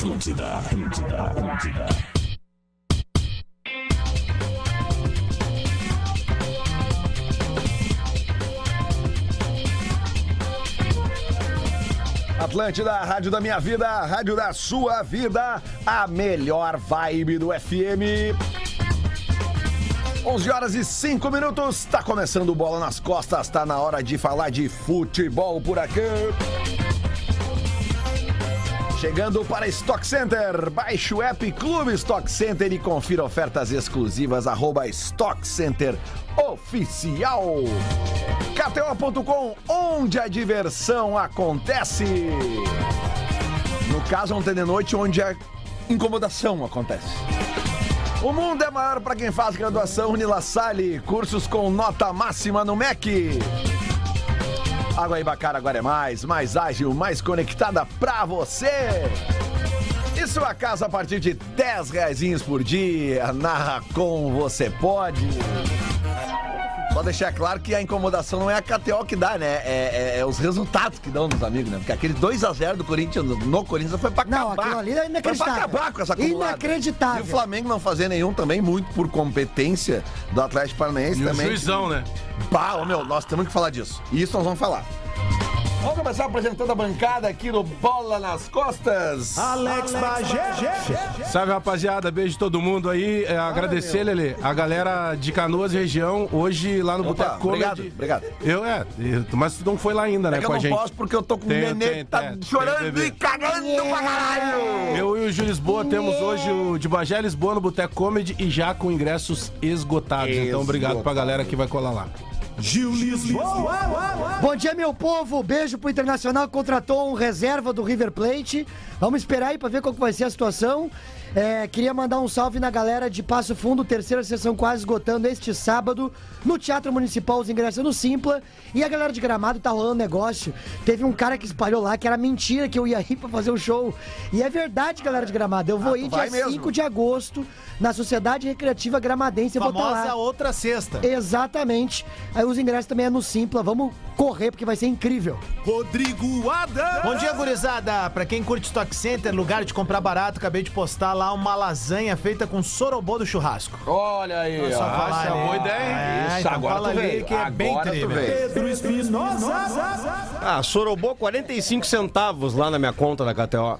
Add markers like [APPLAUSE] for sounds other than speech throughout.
Atlântida, Atlântida, Atlântida. Atlântida, a rádio da minha vida, a rádio da sua vida, a melhor vibe do FM. 11 horas e 5 minutos, tá começando Bola nas Costas, tá na hora de falar de futebol por aqui. Chegando para Stock Center, baixe o app Clube Stock Center e confira ofertas exclusivas, arroba Stock Center Oficial. KTO.com, onde a diversão acontece. No caso, ontem de noite, onde a incomodação acontece. O mundo é maior para quem faz graduação Unila Salle, cursos com nota máxima no MEC. Água Ibacara agora é mais, mais ágil, mais conectada pra você. E sua casa a partir de 10 reais por dia, na com você pode. Só deixar claro que a incomodação não é a KTO que dá, né? É, é- é os resultados que dão nos amigos, né? Porque aquele 2x0 do Corinthians no Corinthians foi pra acabar. Não, aquilo ali é Foi pra inacreditável. acabar com essa acumulada. Inacreditável. E o Flamengo não fazer nenhum também, muito por competência do Atlético Paranaense E o também. juizão, né? Bah, ô, meu, nós temos que falar disso. E isso nós vamos falar. Vamos começar apresentando a bancada aqui no Bola nas Costas. Alex Bagé. Salve, rapaziada. Beijo todo mundo aí. É, agradecer, Lele, a galera de Canoas e região, hoje lá no Boteco Comedy. obrigado, obrigado. Eu, é, eu- mas tu não foi lá ainda, né, É que eu com a não gente. posso porque eu tô com o Tem- nenê que tá tem- chorando e cagando pra caralho. Eu e o Gil Lisboa temos hoje o de Bagé Lisboa no Boteco Comedy e já com ingressos esgotados. Então, obrigado pra galera que vai colar lá. Gil Lisboa. Bom dia, meu povo. Beijo pro Internacional que contratou um reserva do River Plate. Vamos esperar aí pra ver qual que vai ser a situação. É, queria mandar um salve na galera de Passo Fundo, terceira sessão quase esgotando este sábado no Teatro Municipal, os ingressos no Simpla. E a galera de Gramado tá rolando negócio. Teve um cara que espalhou lá que era mentira que eu ia ir pra fazer o show. E é verdade, galera de Gramado. Eu vou Ah, ir dia mesmo? 5 de agosto na Sociedade Recreativa Gramadense. Eu vou tá Famosa lá. outra sexta. Exatamente. Aí os ingressos também é no Simpla. Vamos correr porque vai ser incrível. Rodrigo Adams. Bom dia, gurizada. Pra quem curte Stock Center, lugar de comprar barato, acabei de postar lá uma lasanha feita com sorobô do churrasco. Olha aí, essa é uma boa ideia, hein? É, Isso, então agora fala tu ali veio. que é bem Agora tu incrível. veio. Pedro Espinosa. Ah, sorobô 45 centavos lá na minha conta da KTO.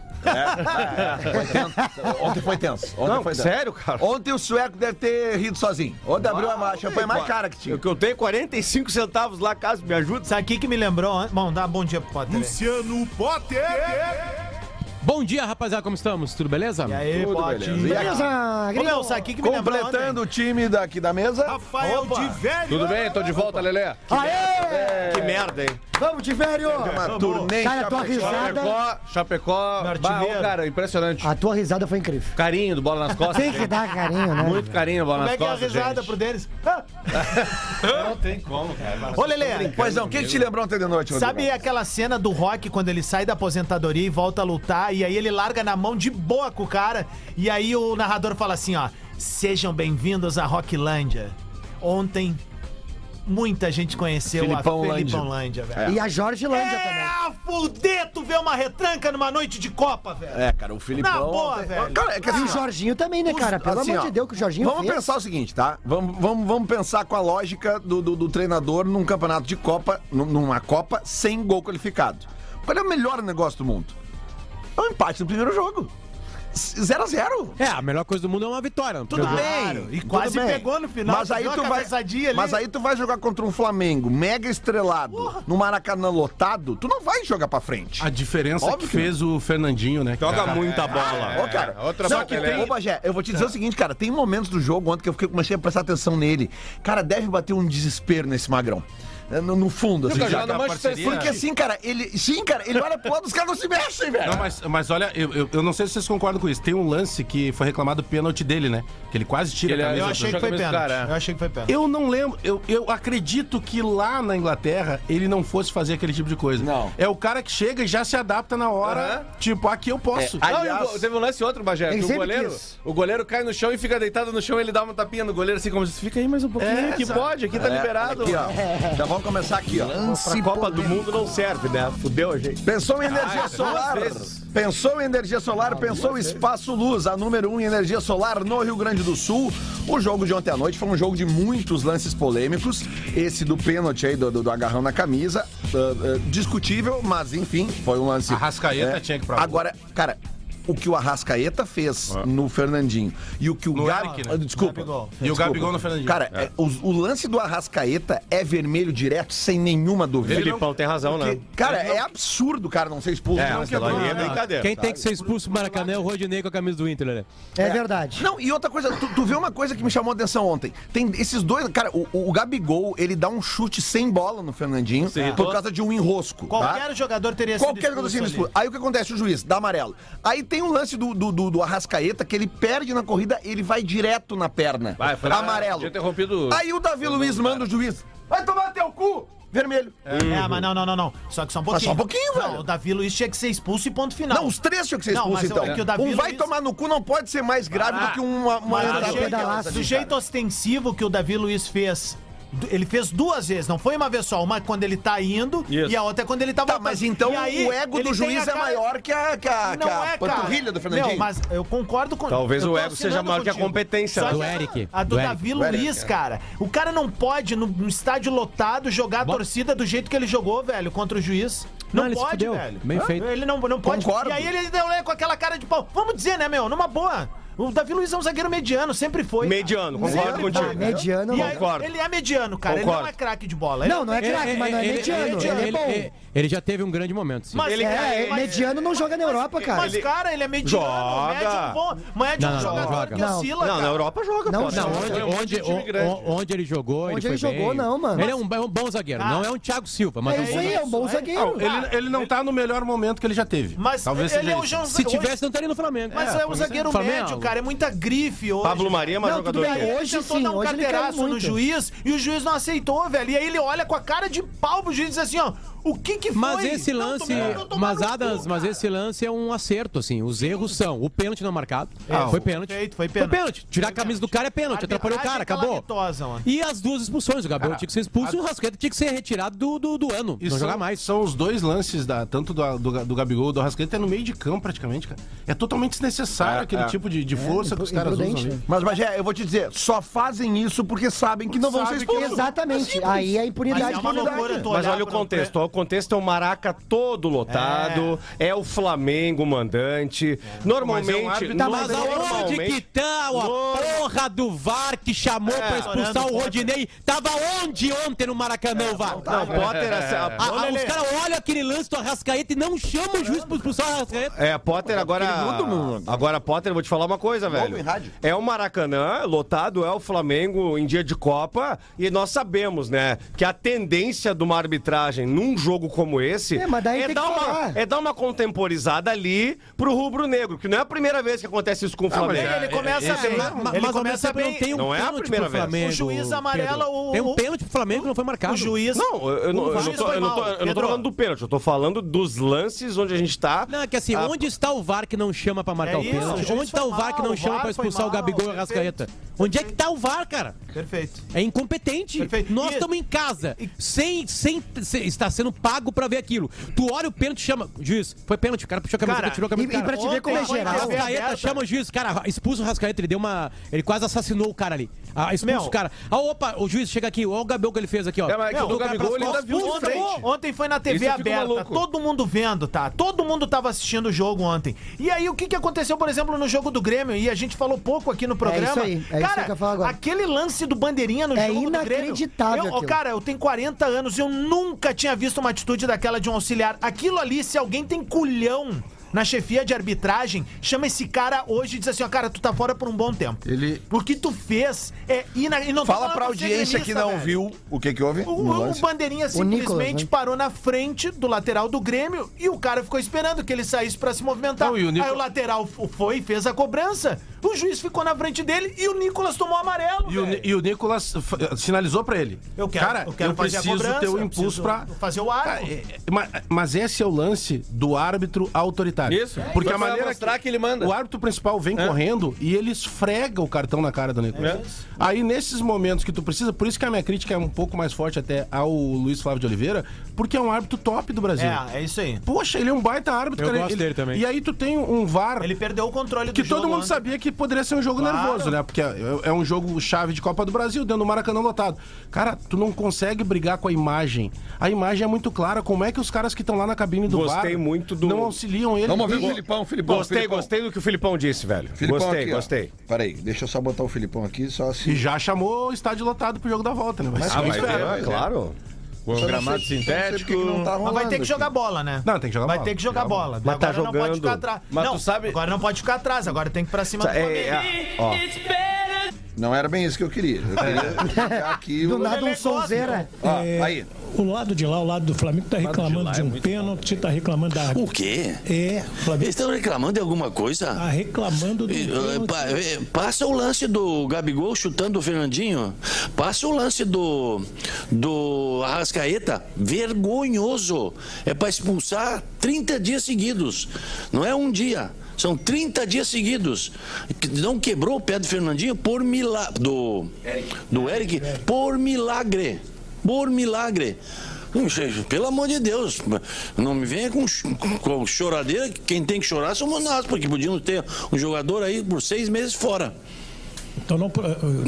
Foi tenso. Ontem foi tenso. Ontem Não, foi tenso. sério, cara? Ontem o sueco deve ter rido sozinho. Ontem abriu a champanhe mais cara que tinha. O que eu tenho 45 centavos lá, caso me ajude. Sabe o que, que me lembrou? an- Bom, dá bom dia pro Potter. Luciano Potter. Bom dia, rapaziada, como estamos? Tudo beleza? E aí, Tudo beleza. E aqui? Beleza, Ô, meu, sabe que, que me Completando o time daqui da mesa. Rafael Opa. de Velho. Tudo bem? Tô de volta, Lelê. Aê! Que merda, hein? Vamos de velho! Uma turnê em Cara, a tua Chapecó. risada, Chapecó, Chapecó. Bah, cara, impressionante. a tua risada foi incrível. Carinho do bola nas costas. Tem que dar carinho, né? Muito carinho do bola Como nas é que é a costas. risada gente. pro deles? [LAUGHS] Não tem como, cara. Ô, Lelê, Pois não, o que, que te lembrou ontem de noite? Sabe aquela cena do Rock quando ele sai da aposentadoria e volta a lutar e aí ele larga na mão de boa com o cara e aí o narrador fala assim, ó: "Sejam bem-vindos à Rocklândia". Ontem muita gente conheceu Filipão a. Felipão Lândia, velho. E a Jorge Lândia também. É, a fuder tu vê uma retranca numa noite de Copa, velho. É, cara, o Filipão... Na boa, ontem- velho. Cara, é que assim, E o Jorginho também, né, cara? Pelo assim, amor ó, de Deus, que o Jorginho Vamos fez. pensar o seguinte, tá? Vamos, vamos, vamos pensar com a lógica do, do, do treinador num campeonato de Copa, num- numa Copa sem gol qualificado. Qual é o melhor negócio do mundo? É um empate no primeiro jogo. 0 a 0 É, a melhor coisa do mundo é uma vitória. Tudo bem. E tudo quase bem. pegou no final, Mas aí tu vai, mas aí tu vai jogar contra um Flamengo mega estrelado, no Maracanã lotado, tu não vai jogar pra frente. A diferença Óbvio que fez o Fernandinho, né? Joga cara? muita bola. Ô, cara, outra não, bola, que tem, ô, Bagé, eu vou te dizer o seguinte, cara, tem momentos do jogo ontem que eu fiquei- comecei a prestar atenção nele. Cara, deve bater um desespero nesse magrão. É, No, no fundo, assim. Já. City. Porque assim, cara, ele. Sim, cara, ele olha pro lado, os caras não se mexem, velho. Não, mas, mas olha, eu, eu, eu não sei se vocês concordam com isso. Tem um lance que foi reclamado pênalti dele, né? Que ele quase tira Ele- a camisa. Eu achei que foi pênalti. cara. Eu achei que foi pênalti. Eu não lembro, eu, eu acredito que lá na Inglaterra ele não fosse fazer aquele tipo de coisa. Não. É o cara que chega e já se adapta na hora. Aham. Tipo, aqui eu posso. É, Não, Aliás- e o go- teve um lance outro, Bagé. O goleiro, quis. o goleiro cai no chão e fica deitado no chão ele dá uma tapinha no goleiro assim como se fica aí mais um pouquinho. É, que sabe? pode, aqui tá É, liberado. Aqui, ó. [LAUGHS] Já vamos começar aqui, ó. Pra Copa do Mundo não serve, né? Fudeu a gente. Pensou em energia solar? vezes. Pensou em energia solar, pensou Espaço Luz, a número 1 um em energia solar no Rio Grande do Sul. O jogo de ontem à noite foi um jogo de muitos lances polêmicos. Esse do pênalti aí, do, do- do agarrão na camisa, ah, ah, discutível, mas enfim, foi um lance. Arrascaeta tinha que ir pra Agora, cara. O que o Arrascaeta fez no Fernandinho e o que o No Eric, né? Ah, Desculpa. Gabigol. E o. Gabigol no Fernandinho. Cara, é, o, o lance do Arrascaeta é vermelho direto, sem nenhuma dúvida. O Filipão tem razão, né? Porque, cara, é absurdo o cara não ser expulso. É, Não, ali é Não, brincadeira. Quem tem que ser expulso do Maracanã é o Rodinei com a camisa do Inter, né? É verdade. Não, e outra coisa, tu, tu vê uma coisa que me chamou a atenção ontem. Tem esses dois, cara, o, o Gabigol, ele dá um chute sem bola no Fernandinho por causa de um enrosco. Qualquer tá? jogador teria sido Qualquer jogador sendo ali. expulso. Aí o que acontece? O juiz dá amarelo. Aí tem um lance do, do, do, do Arrascaeta que ele perde na corrida, ele vai direto na perna. Vai, foi amarelo. interrompido- Aí o Davi Luiz manda o juiz. Vai tomar teu cu! Vermelho. É, mas não, não, não, não. Só que só um pouquinho. só um pouquinho, Não, velho. o Davi Luiz tinha que ser expulso e ponto final. Não, os três tinham que ser Não, expulsos, então. é que o Davi um vai Luiz- tomar no cu não pode ser mais grave do que uma, uma do jeito, do jeito ostensivo que o Davi Luiz fez. Ele fez duas vezes, não foi uma vez só. Uma quando ele tá indo Isso. e a outra é quando ele tá Tá, voltando. mas então aí, o ego do juiz é cara- maior que a, que a, que Não a é, panturrilha do Fernandinho. Meu, mas eu concordo com. Talvez o ego seja maior que a contigo. competência, né? Do que Eric, A do, do Davi Eric. Luiz, cara. O cara não pode, no, no estádio lotado, jogar a torcida do jeito que ele jogou, velho, contra o juiz. Não, Não, pode, velho. Bem feito. Ele não, não pode. Concordo. E aí ele deu né, com aquela cara de pau. Vamos dizer, né, meu? Numa boa. O Davi Luiz é um zagueiro mediano, sempre foi. cara. Mediano, concordo Sempre contigo. foi. Mediano, E aí, Concordo. ele é mediano, cara. Ele Concordo. não é craque de bola. Ele Não, não é craque, mas não é mediano. Ele é bom. Ele já teve um grande momento. sim. Mas, Ele- É, mas- mediano não joga na Europa, cara. Mas, cara, ele é mediano, Joga. médio bom. Médio Não, um não, jogador joga. que Não. oscila, Não, na cara. Europa joga, Não, pô. não, Onde, é um onde, onde ele jogou, Onde ele ele foi jogou, bem. não, mano. Ele é um, é um bom zagueiro. Ah. Não é um Thiago Silva, mas é, É um isso bom aí, zagueiro. é um bom zagueiro. Ele, ele não tá no melhor momento que ele já teve. Mas Talvez ele é o. João Se tivesse, não estaria no Flamengo. Mas é, o zagueiro Flamengo. médio, cara. É muita grife hoje. Pablo Maria é mais jogador bem, que ele. hoje tentou sim, dar um carteiraço no juiz e o juiz não aceitou, velho. E aí ele olha com a cara de pau pro juiz e diz assim, ó, o que que foi? Mas esse Não, lance, não mas Adams, mas esse lance é um acerto, assim. Os erros são o pênalti não marcado. É, foi pênalti. feito, foi Foi pênalti. pênalti. Tirar a camisa do cara é pênalti. Atrapalhou o cara, acabou. mano. E as duas expulsões. O Gabriel tinha que ser expulso e o Rascaeta tinha que ser retirado do, do, do ano. E não são, jogar mais. são os dois lances, da, tanto do, do, do Gabigol e do Arrascaeta, é no meio de campo praticamente, cara. É totalmente desnecessário É, aquele é. tipo de, de força que os caras usam né? Mas, Bagé, eu vou te dizer, só fazem isso porque sabem que não vão ser expulsos. Exatamente. Aí a impunidade é Mas olha o contexto. Contexto é o Maraca todo lotado. É, o Flamengo mandante. Normalmente. Mas é um Tá, Mas aonde que tá a porra do VAR que chamou pra expulsar o Rodinei? Tava onde ontem no Maracanã o VAR? Não, Potter. assim, a- Ah, ah, os caras olham aquele lance do Arrascaeta e não chamam o juiz pra expulsar o Arrascaeta. É, Potter agora. Agora, Potter, eu vou te falar uma coisa, velho. É o Maracanã, lotado, é o Flamengo em dia de Copa. E nós sabemos, né, que a tendência de uma arbitragem num jogo como esse É, mas daí tem dar que uma, é dar uma contemporizada ali pro rubro-negro, que não é a primeira vez que acontece isso com o Flamengo. Ele começa esse é bem. ma- Ma- ele mas começa tempo não bem. tem um Não é a pênalti primeira pro vez. Flamengo. O juiz amarela, o- Tem um o- pênalti pro Flamengo que não foi marcado. O juiz... Não, eu, não, eu não tô, foi eu não tô- mal, eu não tô Pedro. falando do pênalti, eu tô falando dos lances onde a gente tá. Não, é que assim, Ah, onde está o VAR que não chama pra marcar É o isso, pênalti? Onde está o VAR que não chama pra expulsar o Gabigol e o perfeito. Arrascaeta? Onde é que tá o VAR, cara? Perfeito. É incompetente. Perfeito. Nós estamos em casa, sem, sem, sem estar sendo pago pra ver aquilo. Tu olha o pênalti, chama. Juiz, foi pênalti, o cara puxou a camisa, Cara, tirou a camisa. e- e pra te ver como é Ontem geral. Rascaeta chama o juiz, cara, expulsa o Rascaeta, ele deu uma. Ele quase assassinou o cara ali. Ah, expulsa Meu. o cara. Ah, opa, o juiz chega aqui, olha o Gabigol que ele fez aqui, ó. É, mas é o Gabigol, ele ainda viu acabou. Ontem foi na TV aberta, todo mundo vendo, tá? Todo mundo tava assistindo o jogo ontem. E aí, o que que aconteceu, por exemplo, no jogo do Grêmio? E a gente falou pouco aqui no programa. isso aí, é cara, aquele lance do Bandeirinha no É jogo do Grêmio. inacreditável Eu, ó, aquilo. cara, eu tenho 40 anos e eu nunca tinha visto uma atitude daquela de um auxiliar. Aquilo ali, se alguém tem culhão na chefia de arbitragem, chama esse cara hoje e diz assim, ó, cara, tu tá fora por um bom tempo. Ele- O que tu fez é... ina- E não Fala pra audiência que não velho. viu o que que houve O, o. Bandeirinha O Nicolas, simplesmente né? parou na frente do lateral do Grêmio e o cara ficou esperando que ele saísse pra se movimentar. Não, e o Nico- Aí o lateral foi e fez a cobrança. O juiz ficou na frente dele e o Nicolas tomou amarelo. E o, e o Nicolas sinalizou pra ele. Eu quero- Cara, eu quero fazer a preciso cobrança, ter o eu impulso pra. fazer o. Cara, é- é- ma- mas esse é o lance do árbitro autoritário. Isso. Porque Vai a maneira mostrar que ele manda. O árbitro principal vem correndo e ele esfrega o cartão na cara do Nicolas. É. Aí, nesses momentos que tu precisa, por isso que a minha crítica é um pouco mais forte até ao Luiz Flávio de Oliveira, porque é um árbitro top do Brasil. É, é isso aí. Poxa, ele é um baita árbitro, Eu cara. gosto Ele- dele também. E aí tu tem um VAR Ele perdeu o controle que do todo jogo mundo ontem. sabia que poderia ser um jogo Claro. nervoso, né? Porque é, é um jogo chave de Copa do Brasil, dentro do Maracanã lotado. Cara, tu não consegue brigar com a imagem. A imagem é muito clara. Como é que os caras que estão lá na cabine do Gostei VAR muito do- não auxiliam ele? Vamos ouvir o E- Filipão, Filipão. Gostei, Filipão. gostei do que o Filipão disse, velho. Filipão gostei, aqui, ó. gostei. Peraí, deixa eu só botar o Filipão aqui, só E assim. já chamou o estádio lotado pro jogo da volta, né? Vai ser Ah, vai inferno. ter, vai, claro. Com gramado sintético. Mas vai ter que jogar bola, né? Não, tem que jogar vai bola. ter que jogar bola. Mas tá agora não pode jogando. ficar atrás. Mas não, tu sabe- agora não pode ficar atrás, agora tem que ir pra cima do É, Flamengo. é, ó, Não era bem isso que eu queria. Eu queria ficar aqui. Do o- nada um é sonzeira. Aí. O lado de lá, o lado do Flamengo, tá reclamando de, um pênalti, tá reclamando da. O quê? É, Flamengo Eles estão reclamando de alguma coisa? tá reclamando do. Eh, pênalti. pa- eh, Passa o lance do Gabigol chutando o Fernandinho. Passa o lance do do Arrascaeta. Vergonhoso. É para expulsar 30 dias seguidos. Não é um dia. São 30 dias seguidos. Não quebrou o pé do Fernandinho por milagre. Do, do Eric por milagre. Por milagre. Pelo amor de Deus, não me venha com, com choradeira. que Quem tem que chorar somos nós, porque podíamos ter um jogador aí por seis meses fora. Então não.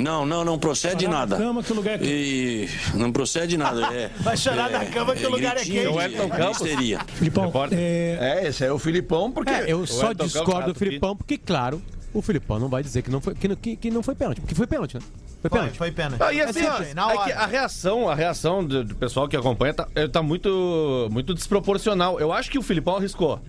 Não, não, não procede Chorar na nada. cama que o lugar é quente. E não procede nada. É, [LAUGHS] Vai chorar na cama que o lugar é gritinho quente. de O Elton Campos. histeria. Filipão, é, É, esse é o Filipão, porque. É, eu só Elton discordo Campos, do Filipão, porque, claro, o Filipão não vai dizer que não foi, que, não- que, que não foi pênalti. Porque foi pênalti, né? Foi Foi, pênalti. foi pena. Ah, e assim, É ó, simples, na é a reação, a reação do, do pessoal que acompanha tá, eh, tá muito, muito desproporcional. Eu acho que o Filipão arriscou.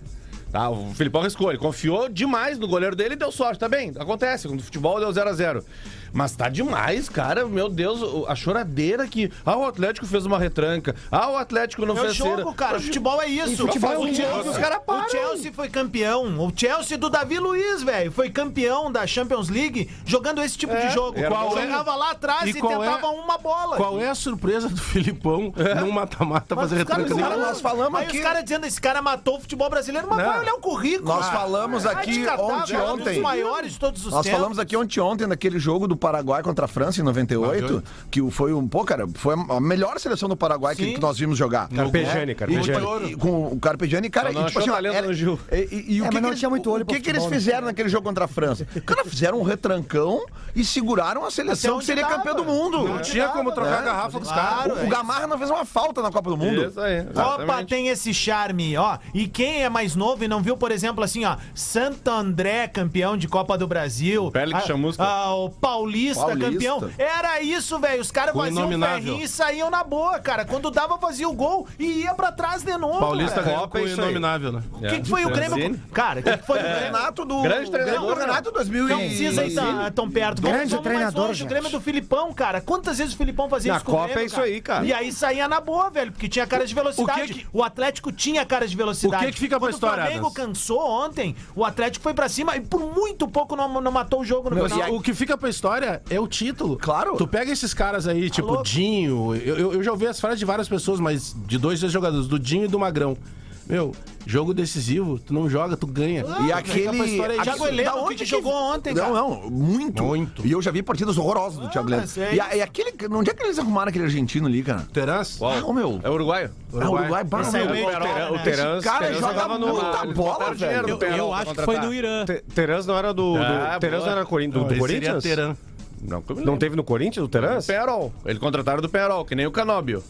Tá, o Filipão arriscou, ele confiou demais no goleiro dele e deu sorte, tá bem, acontece, no futebol deu 0 a 0 Mas tá demais, cara, meu Deus, o- a choradeira que, ah, o Atlético fez uma retranca, ah, o Atlético não É o fez cera. jogo, cara. Futebol é isso. futebol é o um jogo. Os caras param. O Chelsea foi campeão. O Chelsea do Davi Luiz, velho. Foi campeão da Champions League jogando esse tipo de jogo. Era Qual. Jogava lá atrás E e, é- tentava uma bola. Qual é a surpresa do [LAUGHS] Filipão num mata-mata fazer retranca caras- nós falamos Aí aqui- os caras dizendo esse cara matou o futebol brasileiro, mas Não. vai olhar o currículo. Nós Ah, falamos vai aqui catar, ontem, cara, Um dos maiores de todos os Nós tempos. falamos aqui ontem, ontem, naquele jogo do Paraguai contra a França em 98, que o- foi um. Pô, cara, foi a melhor seleção do Paraguai que, que nós vimos jogar. Carpegiani, Carpegiani. e- com o Carpegiani, cara, e, tipo assim, era- no Gil. E, e- e o É, que que eles- tinha muito olho O que, que eles né? fizeram naquele jogo contra a França? Cara, fizeram um retrancão e seguraram a seleção que seria onde campeã dava. do mundo. Não tinha como trocar a garrafa dos caras. O, o Gamarra não fez uma falta na Copa do Mundo. Isso aí, Copa tem esse charme, ó. E quem é mais novo e não viu, por exemplo, assim, ó, Santo André, campeão de Copa do Brasil. Félix Ah, Chamusca. ah, o Paulista, Paulista. campeão. Era isso, velho. Os caras O faziam ferrinho e saíam na boa, cara. Quando dava, fazia o gol e ia pra trás de novo. Paulista cara. ganhou Copa com é o inominável, né? O que, que foi o Grêmio? Cara, o que, que foi o Grêmio? Renato do. Grande treinador, do Renato 2000 Não precisa ir tão, tão perto. Grande Vamos mais treinador, longe. O. Grêmio do Filipão, cara. Quantas vezes o Filipão fazia Na isso com o Copa Grêmio, é isso aí, cara. E aí saía na boa, velho, porque tinha cara de velocidade. O O, que que- Atlético tinha cara de velocidade. O que que fica pra Quando história, O Flamengo cansou ontem, o Atlético foi pra cima e por muito pouco não, não matou o jogo no Meu, final. o que fica pra história é o título. Claro. Tu pega esses caras aí, tipo louco. Dinho. Eu, eu- eu já ouvi as frases de várias pessoas, mas de dois, jogadores, do Dinho e do Magrão. Meu, jogo decisivo, tu não joga, tu ganha. E aquele. Thiago Da Heleno, onde que jogou ontem, cara. Não, não, muito. Muito. E eu já vi partidas horrorosas do Thiago Heleno. é E, a- e aquele. Onde é que eles arrumaram aquele argentino ali, cara? Terans? Ah, ô, meu. É uruguaio? Ah, o Uruguai, aí meu. é o O Teran- o. Esse cara jogava no- muita eles bola, velho. no Eu, eu acho que foi no Irã. Te- Terans não era do. do Ah, Terans boa. não era do, do Corinthians? Não, Não teve no Corinthians o Terans? Penarol. Ele contrataram do Penarol, que nem o Canóbio.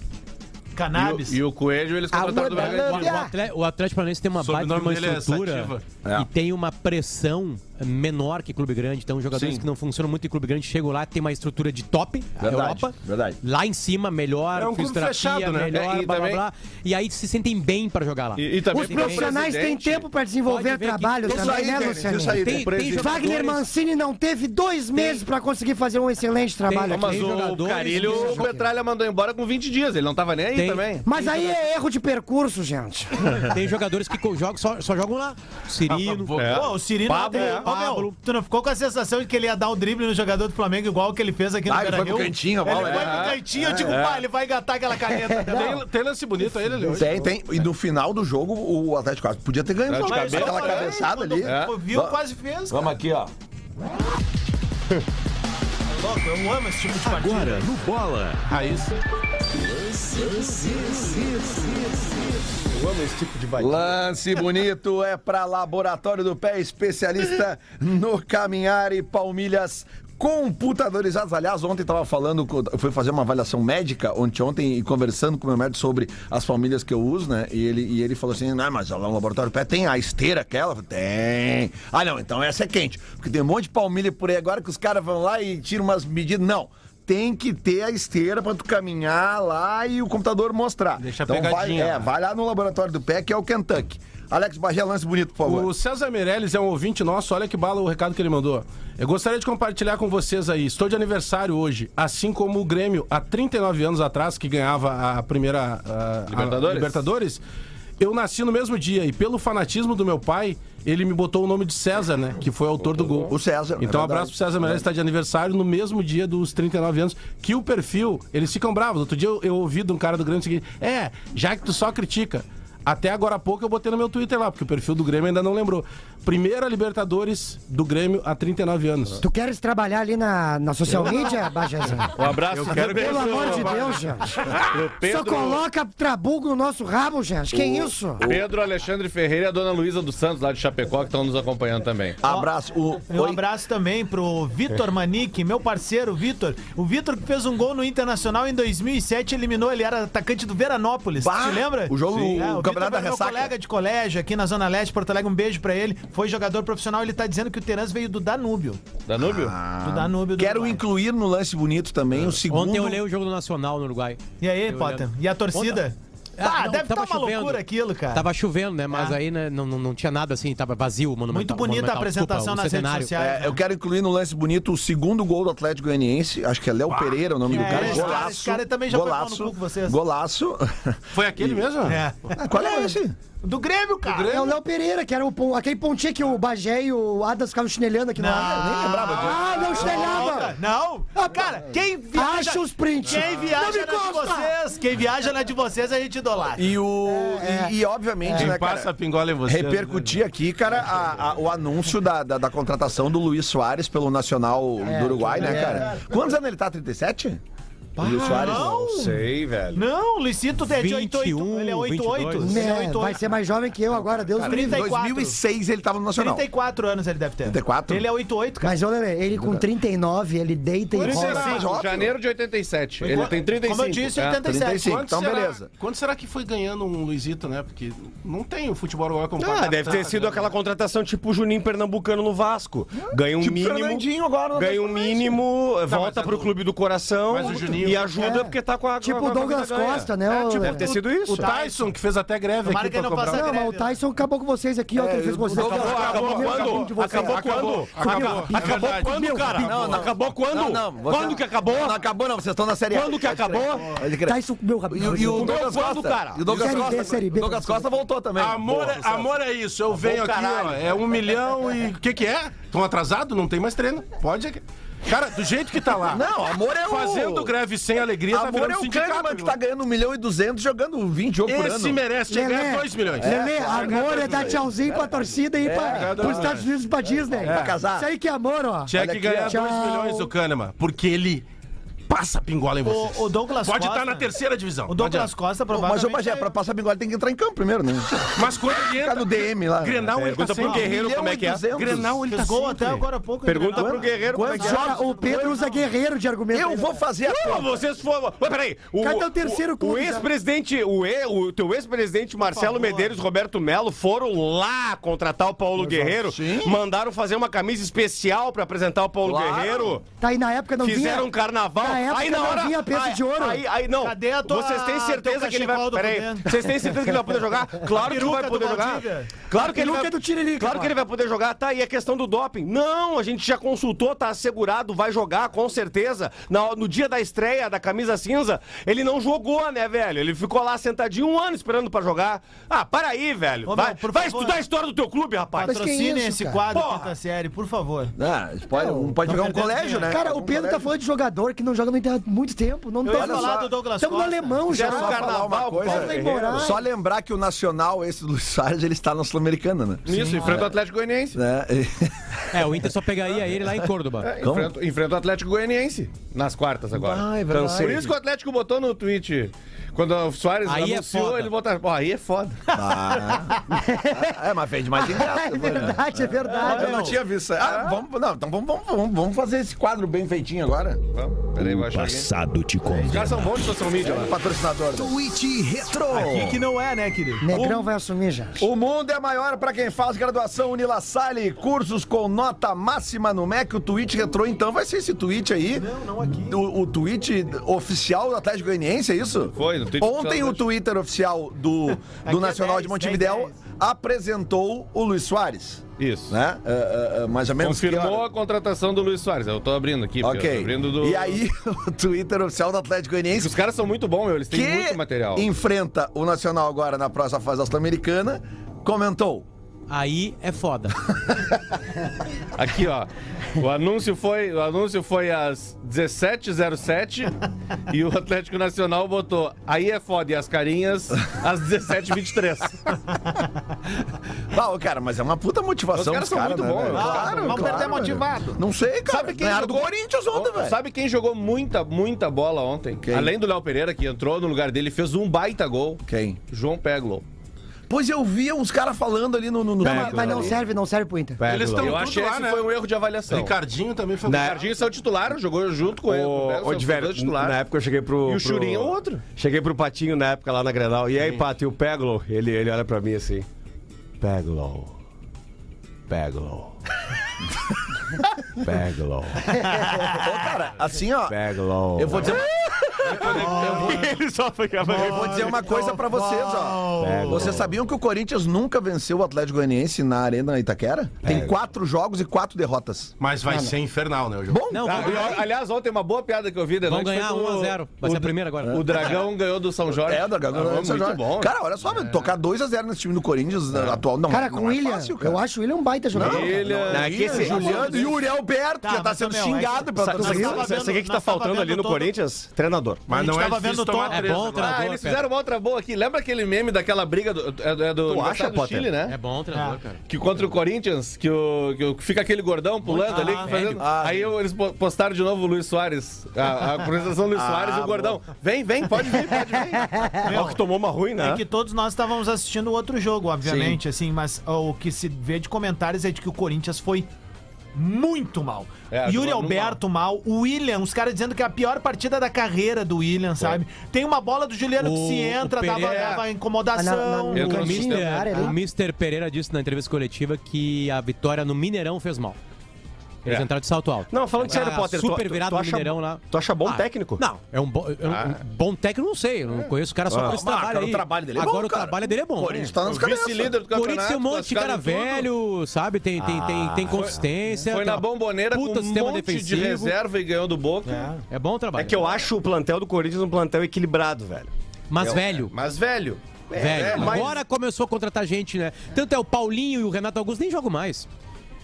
E Cannabis. o, e o Coelho eles contrataram do Bragantino. O, Atlético Paranaense tem uma O baita de uma é estrutura Sativa. e tem uma pressão menor que clube grande. Então, jogadores Sim. que não funcionam muito em clube grande chegam lá, tem uma estrutura de top, a Verdade, Europa. verdade. Lá em cima, melhor, É um clube fisioterapia, fechado, né? melhor, É, e blá, blá, também- blá. E aí se sentem bem pra jogar lá. E, e também Os o profissionais têm tempo pra desenvolver que trabalho isso também, aí, né, Luciano? isso aí. Tem, tem Wagner Mancini não teve dois meses pra conseguir fazer um excelente trabalho Tem- aqui. Mas o Carilho, que- o Petralha mandou embora com 20 dias. Ele não tava nem aí Tem- também. Mas aí é erro de percurso, gente. Tem jogadores que só, só jogam lá. Cirino. É. Pô, o Cirino Pablo, é. Ô, meu, tu não ficou com a sensação de que ele ia dar o drible no jogador do Flamengo igual que ele fez aqui no Ah, ele foi pro Beira-Rio? cantinho, a bola, Ele foi é. pro cantinho, eu digo, pá, ele vai engatar aquela caneta. [LAUGHS] Tem, tem lance bonito aí, Lelê. Tem, tem. E no final do jogo, o Atlético quase podia ter ganho. É, Só cabeça. Aquela cabeçada ali. É. Viu, quase fez. Vamos aqui, ó. [LAUGHS] Louco, eu amo esse tipo de partida. Agora no Bola. Raiz. Eu amo esse tipo de. Lance bonito é para Laboratório do Pé, especialista no caminhar e palmilhas computadorizadas. Aliás, ontem estava falando, eu fui fazer uma avaliação médica ontem, ontem e conversando com o meu médico sobre as palmilhas que eu uso, né? E ele, e ele falou assim: não, mas lá no Laboratório do Pé tem a esteira aquela? Tem. Ah, não, então essa é quente. Porque tem um monte de palmilha por aí agora que os caras vão lá e tiram umas medidas. Não. Tem que ter a esteira para tu caminhar lá e o computador mostrar. Deixa então vai, é, lá. vai lá no laboratório do pé, que é o Kentucky. Alex Bagé, lance bonito, por favor. O César Meirelles é um ouvinte nosso, olha que bala o recado que ele mandou. Eu gostaria de compartilhar com vocês aí. Estou de aniversário hoje, assim como o Grêmio, há 39 anos atrás, que ganhava a primeira a- a Libertadores? Eu nasci no mesmo dia e pelo fanatismo do meu pai, ele me botou o nome de César, né? Que foi autor do gol. O César, é Então, verdade. abraço pro César Meirelles, está de aniversário no mesmo dia dos 39 anos. Que o perfil, eles ficam bravos. Outro dia eu, eu ouvi de um cara do Grêmio o seguinte: É, já que tu só critica. Até agora há pouco eu botei no meu Twitter lá, porque o perfil do Grêmio ainda não lembrou. Primeira Libertadores do Grêmio há 39 anos. Tu queres trabalhar ali na, na social media, Bajazão? [LAUGHS] Um abraço quero Pelo amor de Deus, gente. [LAUGHS] pro Só Pedro, coloca trabuco no nosso rabo, gente. Que isso? Pedro Alexandre Ferreira e a dona Luísa dos Santos, lá de Chapecó, que estão nos acompanhando também. Abraço. O, Um Oi. abraço também pro Vitor Manique, meu parceiro, Vitor. O Vitor que fez um gol no Internacional em 2007, eliminou, ele era atacante do Veranópolis. Bah, Te lembra? o jogo- o Vitor Campeonato da era meu Ressaca. colega de colégio aqui na Zona Leste, Porto Alegre, um beijo pra ele. Foi jogador profissional, ele tá dizendo que o Terãs veio do Danúbio. Danúbio? Ah. Do Danúbio do Quero Uruguai. incluir no lance bonito também o segundo. Ontem eu olhei o jogo do Nacional no Uruguai. E aí, Eu Potter? olhando. E a torcida? Ah, Ah, não, deve estar tava uma chovendo. loucura aquilo, cara. Tava chovendo, né? Mas Ah. aí né, não, não, não tinha nada assim, tava vazio o monumental. Muito bonita a apresentação Desculpa, nas redes sociais. É, né? eu quero incluir no lance bonito o segundo gol do Atlético Goianiense. Acho que é Léo Pereira o nome do É, cara. esse cara- Golaço. esse cara também já foi pau no golaço, cu com vocês. Golaço. Foi aquele mesmo? É. Ah, Qual é esse? Do Grêmio, cara. É o Léo Pereira, que era o, pon- aquele pontinho que o Bagé e o Adas ficavam chinelhando aqui no ar. Nem lembrava disso. Ah, não chinelhava! Não! Ah, Cara, quem viaja... Acha os prints. Quem Não viaja na de consta. vocês, quem viaja na de vocês, a gente idolatra. E o. E, e, obviamente, Quem né, passa a cara? pingola em você. Repercutir aqui, cara, a- a- o anúncio da, da, da contratação do Luiz Soares pelo Nacional do Uruguai, né, cara? Quantos anos ele tá? 37? O Luiz Soares? não. Sei, velho. Não, o Luizito é de 88. 21, Ele é 88. 22. Ele é É, 88. vai ser mais jovem que eu agora, Deus me em livre. 34. 2006 ele tava no Nacional. 34 anos ele deve ter. 34? Ele é 88, cara. Mas, Lele, ele com 39, ele deita e Mas rola. Janeiro de 87. Ele tem 35. Como eu disse, É. 87. 35. Quanto Então, será, beleza. Quanto será que foi ganhando um Luizito, né? Porque não tem o futebol uruguai como Ah, deve ter sido aquela contratação tipo o Juninho Pernambucano no Vasco. Ganha um Tipo mínimo. Agora Ganha um mínimo, mas volta é pro do- clube do coração mas o Juninho- e ajuda É. porque tá com a Tipo com a- o Douglas. Costa, né? É, o- tipo, deve ter sido isso. O Tyson, que fez até greve Tomara aqui que não faça Não, mas o greve? Tyson acabou com vocês aqui, ó, que ele fez com vocês. Acabou, acabou quando? rabinho de vocês. Acabou quando? Acabou. Quando, cara? Não, não. Acabou quando? Não, não. você- Quando que acabou? Não acabou, não. Vocês estão na série A. Quando que acabou? Tyson comeu o E, rabinho. o- e o Douglas quando, Costa? cara? E o Douglas Costa, o Douglas Costa voltou também. Amor, é, amor é isso. Eu venho aqui, ó. É um milhão e. O que, que é? Estão atrasados? Não tem mais treino. Pode. Cara, do jeito que tá lá. Não, amor é o... Fazendo greve sem alegria, tá Amor virando é o sindicato. Kahneman que tá ganhando 1 milhão e 200 jogando 20 jogos por ano. Esse merece chegar Lelê, a 2 milhões. Lelê, amor é dar tchauzinho pra torcida e ir pra, é, pros Estados Unidos e pra Disney. Pra casar. Isso aí que é amor, ó. Tinha Olha que aqui, ganhar ó. 2 Tchau. milhões o Kahneman. Porque ele passa pingola em vocês. O, o Douglas Pode Costa... estar na terceira divisão. O Douglas. Costa Mas, provavelmente... ô Bagé, pra passar bigode tem que entrar em campo primeiro, né? Mas quando ele Ficar entra. no DM lá. Grenal, ele tá Pergunta pro. Guerreiro como é que é. Grenal, ele tá gol sempre. até agora há pouco. Pergunta né? pro Guerreiro como é que é. Joga- o Pedro usa guerreiro de argumento. Eu vou fazer a Não, vocês foram. Mas peraí. O, Cadê o terceiro clube o já? ex-presidente, o, e, o teu ex-presidente Marcelo Medeiros e Roberto Melo foram lá contratar o Paulo Guerreiro. sim. Mandaram fazer uma camisa especial pra apresentar o Paulo. Guerreiro. Tá aí na época não Fizeram um carnaval. Na época aí na não hora. vinha peso aí, de ouro. Aí, aí, não. Cadê a tua- Vocês têm certeza que ele vai. Peraí. Vocês têm certeza que ele vai poder jogar? [LAUGHS] Claro que ele vai poder jogar. Claro que ele vai. do Tiririca, Claro que ele vai poder jogar. Tá aí a questão do doping. Não, a gente já consultou, tá assegurado, vai jogar com certeza. No dia da estreia da camisa cinza, ele não jogou, né, velho? Ele ficou lá sentadinho um ano esperando pra jogar. Ah, para aí, velho. Ô, vai meu, vai estudar a história do teu clube, rapaz. Patrocinem isso, esse cara? quadro Porra. quinta série, por favor. Ah, pode, um pode pegar um colégio, né? Cara, o Pedro tá falando de jogador que não joga no Inter há muito tempo. Não tem falar do Douglas Estamos no alemão já. Só falar carnaval uma coisa. Só lembrar que o Nacional, esse do Luiz Soares, ele está na Sul-Americana, né? Isso, enfrenta o Atlético Goianiense. Né? [LAUGHS] É, o Inter só pegaria ele lá em Córdoba. É, enfrenta, enfrenta o Atlético Goianiense nas quartas agora. Ah, é verdade. Por isso que o Atlético botou no tweet. Quando o Soares Aí é anunciou, foda. ele botou. Pô, aí é foda. [LAUGHS] Ah, é, mas fez mais de graça. É foi, né? verdade, é verdade. Eu não tinha visto. Ah, vamos, não, então vamos, vamos, vamos, vamos fazer esse quadro bem feitinho agora. Vamos, peraí, aqui. Passado te Os caras condena. são bons de social media lá. Patrocinador. Tweet Retro. Aqui que não é, né, querido? Negrão vai assumir já. O mundo é maior para quem faz graduação Unila Salle, cursos com nota máxima no MEC. O tweet retrô, então, vai ser esse tweet aí. Não, não aqui. O, o tweet oficial do Atlético Goianiense, é isso? Foi, Ontem oficial o Twitter oficial do, [LAUGHS] do Nacional 10, de Montevidéu 10, 10. apresentou o Luiz Soares. Isso. Né? Ah, ah, ah, mais ou menos. Confirmou a contratação do Luiz Soares. Eu tô abrindo aqui. Ok. abrindo do... E aí, [LAUGHS] o Twitter oficial do Atlético Goianiense Os caras são muito bons, meu. Eles têm muito material. enfrenta o Nacional agora na próxima fase da Sul-Americana, comentou. Aí é foda. [LAUGHS] Aqui, ó. O anúncio foi, o anúncio foi às 17h07 e o Atlético Nacional botou aí é foda e as carinhas às 17h23. Ah, ô, cara, mas é uma puta motivação Os caras são caras, muito né, bons, meu. Claro, Vamos claro, perder velho. motivado. Não sei, cara. Sabe quem Ganharam do jogou- Corinthians ontem, velho. Sabe quem jogou muita, muita bola ontem? Quem? Além do Léo Pereira, que entrou no lugar dele e fez um baita gol. Quem? João Peglo. Pois eu via uns caras falando ali no... no, no Não, mas, mas não serve, não serve pro Inter. Eles estão Eu tudo achei lá, que esse né? foi um erro de avaliação. Ricardinho também foi O Né? Ricardinho saiu titular, jogou junto com ele. o Ô, ô saiu Diver, dois titulares. na época eu cheguei pro. E o pro- Churinho é o outro. Cheguei pro Patinho na época lá na Grenal. E aí, Pato, e o Peglo? Ele, ele olha pra mim assim. Peglo. Peglo. [LAUGHS] [LAUGHS] Peglo. Ô, cara, assim, ó... Peglo. Eu vou dizer... [LAUGHS] Ele só ficava. Eu vou dizer uma coisa pra vocês, ó. Vocês sabiam que o Corinthians nunca venceu o Atlético Goianiense na Arena Itaquera? Tem quatro jogos e quatro derrotas. Mas vai ser infernal, né, o jogo? Bom, Não, Ah, aliás, ontem uma boa piada que eu vi noite ganhar foi do- 1x0. Vai ser a primeira agora. O Dragão ganhou do São Jorge. é, da Gagão, Ah, São muito Jorge. bom. Cara, olha só, velho, tocar 2x0 nesse time do Corinthians eh, atual não, Cara, não com o é William, fácil, cara. eu acho o William um baita jogador. William. Não, é que esse- Juliano e o Uriel Berto, Tá, que já tá mas, sendo meu, é xingado que- pela Sabe- torcida. Nós tava Sabe o que, que tá Nós tava faltando ali vendo no todo- Corinthians? Treinador. Mas não é tava difícil vendo tomar to- É três bom, agora. treinador. Ah, eles Pedro. fizeram uma outra boa aqui. Lembra aquele meme daquela briga do, é, é do, Tu acha, do Potter? Chile, né? É bom, treinador, É. cara. Que contra o Corinthians, que, o, que o- fica aquele gordão pulando ali. ah, fazendo- aí eu- eles po- postaram de novo o Luiz Soares. A, a apresentação do Luiz [LAUGHS] Soares e o gordão. Vem, vem, pode vir, pode vir. [LAUGHS] Ó, que tomou uma ruim, né? É que todos nós estávamos assistindo o outro jogo, obviamente, assim, mas ó, o que se vê de comentários é de que o Corinthians foi muito mal. É, Yuri Alberto mal. o William, os caras dizendo que é a pior partida da carreira do William, sabe? Tem uma bola do Juliano que O- se entra, o dava, Pereira- dava Ah, na- incomodação. na- no Mister- área O ali. Mr. Pereira disse na entrevista coletiva que a vitória no Mineirão fez mal. Eles É. entraram de salto alto. Não, falando sério, Ah, Potter. super tu- virado tu no acha- Mineirão lá. Tu acha bom Ah, técnico? Não, é um, bo- é um- um bom técnico, não sei. Eu não conheço o cara só Ah. por esse Ah, trabalho cara, aí. o trabalho dele é Agora bom, o trabalho dele é bom. O Corinthians tá nas O cabeças. vice-líder do. Corinthians tem um monte de cara velho, sabe? Tem, tem, tem, tem consistência. Foi na bomboneira com um monte de reserva e ganhou do Boca. É bom o trabalho. É que eu acho o plantel do Corinthians um plantel equilibrado, velho. Mas velho, Mas velho. velho. é, mas- Agora começou a contratar gente, né? Tanto é o Paulinho e o Renato Augusto nem jogam mais.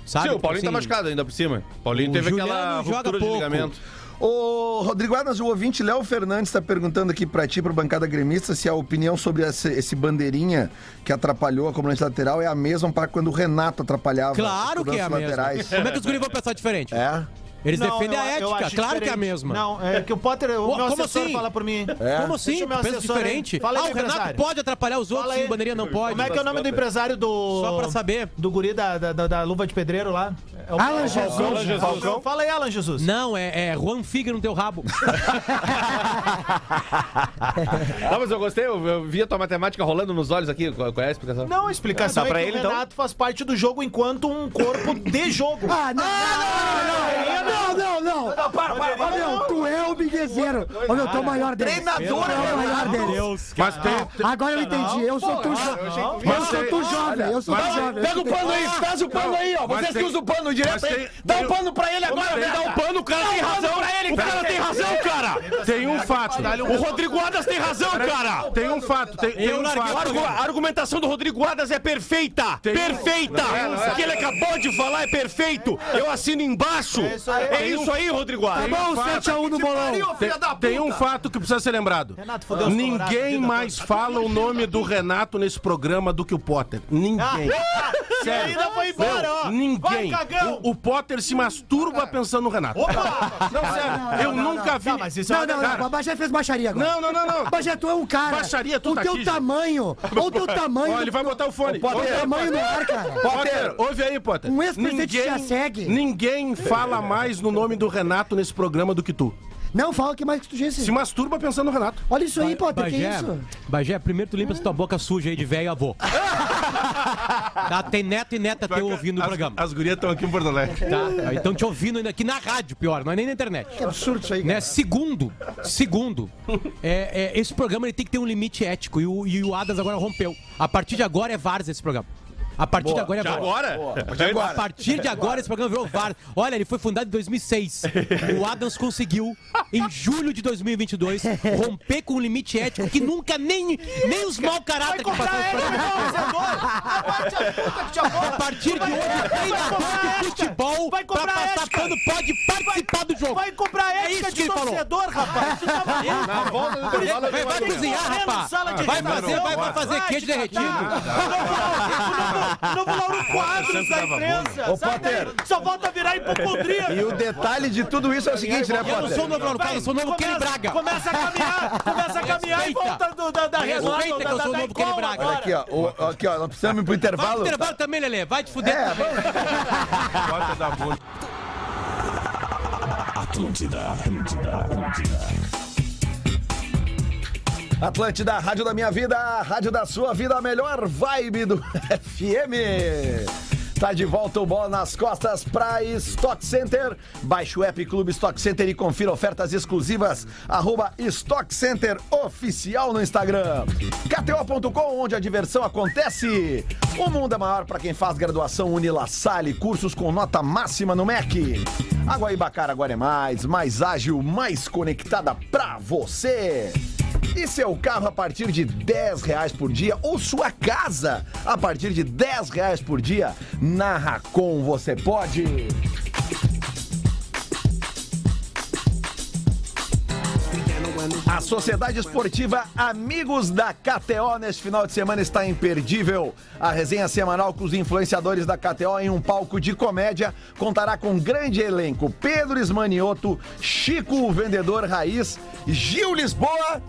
Sabe? Sim, o Paulinho tá Assim, machucado ainda por cima. O Paulinho o teve Juliano aquela joga ruptura de pouco. ligamento. Ô, Rodrigo Adams, o ouvinte Léo Fernandes está perguntando aqui pra ti, pra bancada gremista, se a opinião sobre esse, esse bandeirinha que atrapalhou a comandante lateral é a mesma para quando o Renato atrapalhava Claro os que é a lances mesma. laterais. Como é que os guris vão pensar diferente? É? Eles Não, defendem eu- a ética, claro que é a diferente. mesma. Não, é que o Potter, o meu como assessor assim? fala por mim. É? Como assim? Deixa o meu Tu pensa assessor diferente? Fala aí, ah, o Renato empresário. pode atrapalhar os outros e o bandeirinha não pode. Como é que é o nome do empresário do. Só pra saber. Do guri da, da, da- da luva de pedreiro lá? É o- Alan é Jesus. Alan Jesus. Fala aí, Alan Jesus. Não, é, é Juan Figa no teu rabo. Não, mas eu gostei, eu, eu vi a tua matemática rolando nos olhos aqui. Qual, é a explicação? Não, a explicação Ah, tá é pra que ele, o então? Renato faz parte do jogo enquanto um corpo de jogo. Ah, não, não, não, não, não, Não, não, não. Não, para, para, Ô, para. meu, tu é o biguezeiro. Ô, meu, tu é o maior dele. Treinador, é o maior Renato. dele. Mas tem. Agora eu entendi. Eu sou tu jovem. Eu sou tu jovem. Eu sou tu jovem. Pega o pano aí, traz o pano aí, ó. Vocês que usam o pano direto aí. Dá um pano pra ele agora, Vem dar um pano, o cara tem razão. O cara tem razão, cara. Tem um fato. O Rodrigo Adas tem razão, cara. Tem um fato. Tem, um A fato. a argumentação do Rodrigo Adas é perfeita! Perfeita! O que ele acabou de falar é perfeito! Eu assino embaixo! É isso aí, Rodrigo Tá bom, 7x1 no bolão. Tem, tem um fato que precisa ser lembrado. Renato os Colorado, Ninguém mais fala o nome do Renato nesse programa do que o Potter. Ninguém. [LAUGHS] Sério. ainda foi embora, Meu, ó. Vai, Ninguém. cagão. O, o Potter se masturba pensando no Renato. Não, sério. eu nunca vi. Não, mas isso é Não, uma não, não. O Bagé fez baixaria agora. Não, não, não, não. Bagé, tu é um cara. Baixaria, tu O tá teu aqui, tamanho. [LAUGHS] Olha o teu tamanho. Ó, ele vai botar o fone. O teu tamanho no ar, cara. Potter, ouve aí, Potter. Um ex-presidente Ninguém- já segue. Ninguém fala mais no nome do Renato nesse programa do que tu. Não, fala o que mais que tu disse. Se masturba pensando no Renato. Olha isso aí, Potter. Que Bagé, isso? Bagé, primeiro tu limpa essa tua boca suja aí de velho avô. tá, tem neto e neta teu ouvindo o programa. As gurias estão aqui em Porto Alegre. Tá? Então te ouvindo ainda aqui na rádio, pior, não é nem na internet. Que absurdo isso aí, cara. Né? Segundo, segundo, é, é, esse programa ele tem que ter um limite ético e o, e o Adas agora rompeu. A partir de agora é Várzea esse programa. A partir de agora é Já Várzea. agora? A partir de agora esse programa virou VAR. Olha, ele foi fundado em 2006. O Adams conseguiu, em julho de 2022, romper com um limite ético que nunca nem, nem os mau caráter que passaram por A partir de hoje, treinador de futebol vai pra passar pano pode participar do jogo. Vai comprar É ética isso que de ele falou. torcedor, rapaz. Tá? Na volta do intervalo, Vai, cozinhar, rapaz. Vai fazer, vai, fazer queijo derretido. Novo, novo Lauro Quadros da imprensa. Potter. daí, Só volta a virar hipocondria. E o detalhe de tudo isso é o seguinte, né, Eu não sou o Potter? novo Lauro Carlos, eu sou o novo Kenny Começa- Braga. Começa a caminhar, começa a caminhar e volta do, da, da Respeita que eu sou o novo Kenny Braga. Olha aqui, ó. o- aqui, ó. Nós precisamos ir pro Vai pro intervalo. intervalo também, Lelê. Vai te fuder. É, Bota [LAUGHS] da bunda. Atlântida, Atlântida, Atlântida. Atlântida, a rádio da minha vida, a rádio da sua vida, a melhor vibe do [LAUGHS] FM. Tá de volta o bola nas costas pra Stock Center. Baixe o app Clube Stock Center e confira ofertas exclusivas. Arroba Stock Center Oficial no Instagram. KTO.com, onde a diversão acontece. O mundo é maior para quem faz graduação Unila Salle, cursos com nota máxima no MEC. Água Ibacara agora é mais, mais ágil, mais conectada pra você. E seu carro a partir de 10 reais por dia ou sua casa a partir de 10 reais por dia, na Racon você pode. A Sociedade Esportiva Amigos da KTO neste final de semana está imperdível. A resenha semanal com os influenciadores da KTO em um palco de comédia contará com um grande elenco: Pedro Esmanioto, Chico, o vendedor raiz, Gil Lisboa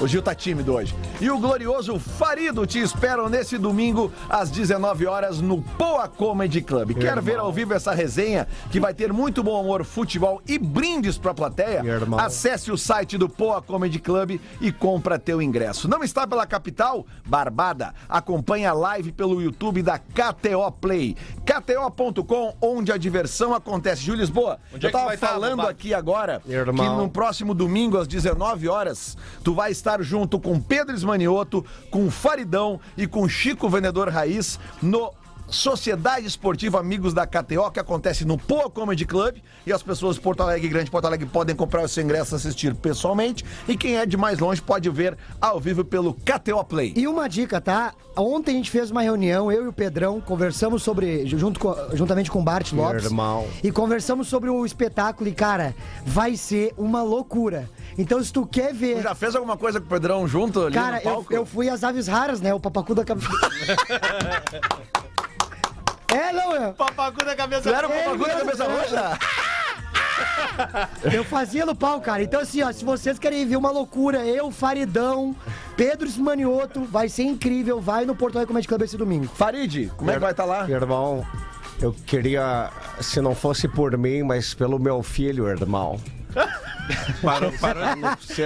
o Gil tá tímido hoje. E o glorioso Farido te esperam nesse domingo às 19 horas no Poa Comedy Club. Quer ver ao vivo essa resenha que vai ter muito bom humor, futebol e brindes pra plateia? Acesse o site do Poa Comedy Club e compra teu ingresso. Não está pela capital? Barbada. Acompanhe a live pelo YouTube da KTO Play. KTO.com, onde a diversão acontece. Gil Lisboa, Onde eu é que tava falando aqui agora que Irmão. no próximo domingo, às 19 horas, tu vai estar junto com Pedro Esmanioto, com Faridão e com Chico Vendedor Raiz no Sociedade Esportiva Amigos da KTO, que acontece no Poa Comedy Club. E as pessoas de Porto Alegre e Grande Porto Alegre podem comprar o seu ingresso e assistir pessoalmente. E quem é de mais longe pode ver ao vivo pelo KTO Play. E uma dica, tá? Ontem a gente fez uma reunião, eu e o Pedrão, conversamos sobre, junto com- juntamente com o Bart Lopes. E conversamos sobre o espetáculo e, cara, vai ser uma loucura. Então, se tu quer Tu ver. já fez alguma coisa com o Pedrão junto ali Cara, no eu, eu fui às aves raras, né? O papacu da cabeça. [LAUGHS] é, não, eu, Papacu da cabeça. Tu era o É, papacu da meu cabeça Deus. roxa? eu fazia no pau, cara. Então, assim, ó, se vocês querem ver uma loucura, eu, Faridão, Pedro Esmanioto, vai ser incrível. Vai no Porto Alegre Comedy Club esse domingo. Farid, como é que vai estar lá? Irmão, eu queria, se não fosse por mim, mas pelo meu filho, irmão. [LAUGHS] [LAUGHS] Parou, parou,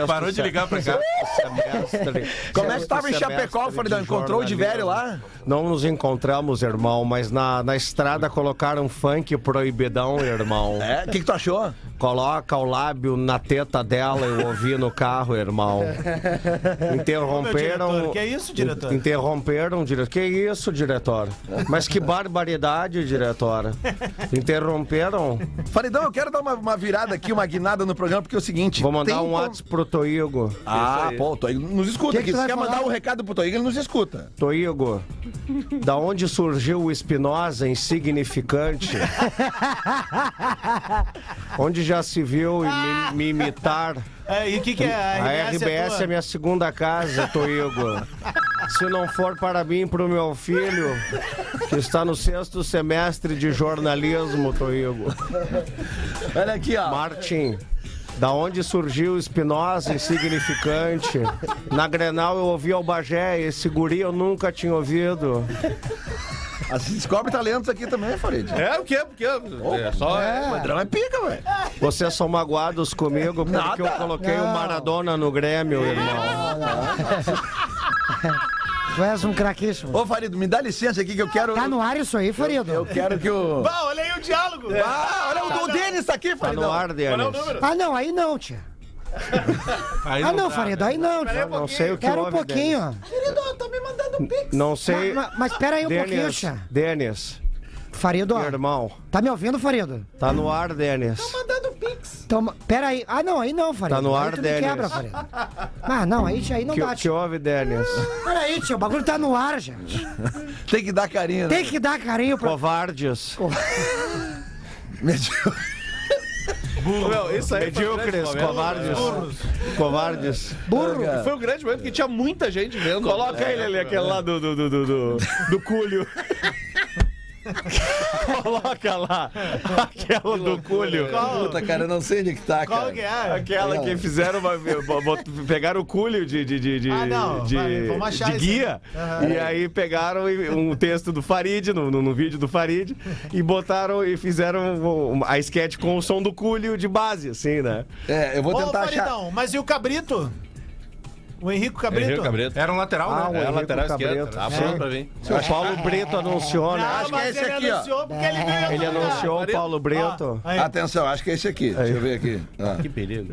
parou de ligar pra cá. [LAUGHS] Como é que tava em Chapecó, Faridão? Encontrou de velho lá? Não nos encontramos, irmão, mas na, na estrada colocaram funk proibidão, irmão. É? O que, que tu achou? Coloca o lábio na teta dela, eu ouvi no carro, irmão. [LAUGHS] Interromperam. Ô, diretor, que é isso, diretor? Interromperam, diretor. Que isso, diretor? Mas que barbaridade, diretora. Interromperam. Faridão, eu quero dar uma, uma virada aqui, uma guinada no programa, porque é o seguinte. Vou mandar tem um com- WhatsApp pro Toigo. Ah, pô, o Toigo nos escuta Que aqui. que Se quer falar? mandar um recado pro Toigo, ele nos escuta. Toigo, da onde surgiu o Espinosa insignificante? [LAUGHS] onde já se viu me, me imitar? [LAUGHS] É, e o que, que é? A RBS é, tua? minha segunda casa, Toigo. Se não for para mim, para o meu filho, que está no sexto semestre de jornalismo, Toigo. Olha aqui, ó. Martin, da onde surgiu o Espinosa insignificante? Na Grenal eu ouvi o Bagé, esse guri eu nunca tinha ouvido. Assim, descobre talentos aqui também, Farid. É o quê? Porque é só. O Pedrão é pica, velho. Vocês são magoados comigo porque Nada. eu coloquei o Não. Maradona no Grêmio, irmão. Tu és um craquíssimo. Ô, Farido, me dá licença aqui que eu quero. Tá no ar isso aí, Farido? Eu quero que o. [LAUGHS] Bah, olha aí o diálogo. Ah, olha o, o Denis tá aqui, Tá Faridão. no ar, Denis. Ah, não, aí não, tia. [LAUGHS] Aí Ah, não, dá, Farido, aí não, tia. Não sei o que Espera um pouquinho, ó. Denis. Não sei. Mas, mas espera aí um pouquinho, Denis, tia. Denis, Farido, ó. irmão, Tá me ouvindo, Farido? tá no ar, Denis. Então, pera aí. Ah, não, aí não, Farido. Tá no Aí ar, tu me Denis. quebra, Farido. Ah, não, aí, aí não Que, dá, que tia. houve, Denis? Pera aí, tia, o bagulho tá no ar, gente. [LAUGHS] Tem que dar carinho, né? Tem que dar carinho pra... Covardes. Meu, isso aí foi um Medíocres, momento. covardes. Covardes. Burro. E Foi um grande momento que tinha muita gente vendo. Coloca ele ali, aquele lá do, do, do, do, do, do culho. [LAUGHS] [LAUGHS] Coloca lá. Aquela do culho. Puta, cara, eu não sei onde que tá, Qual cara. que é? Aquela que fizeram uma. bot- Pegaram o culho de, de, de, de, Ah, não, de, vai, vamos achar de isso guia. E aí pegaram um texto do Farid, no, no, no vídeo do Farid, e botaram e fizeram um- a sketch com o som do culho de base, assim, né? É, eu vou Ô, tentar achar. Faridão, mas e o Cabrito? O Henrico Cabrito? Henrique Cabrito. Era um lateral, Ah, né? o É a Henrique lateral Cabrito. esquerda. Tá pronto pra vir. O Paulo Brito anunciou, né? Não, Acho que é mas esse ele aqui, ó. anunciou porque ele anunciou o Paulo Brito. Atenção, acho que é esse aqui. Deixa eu ver aqui. Ah. Que perigo.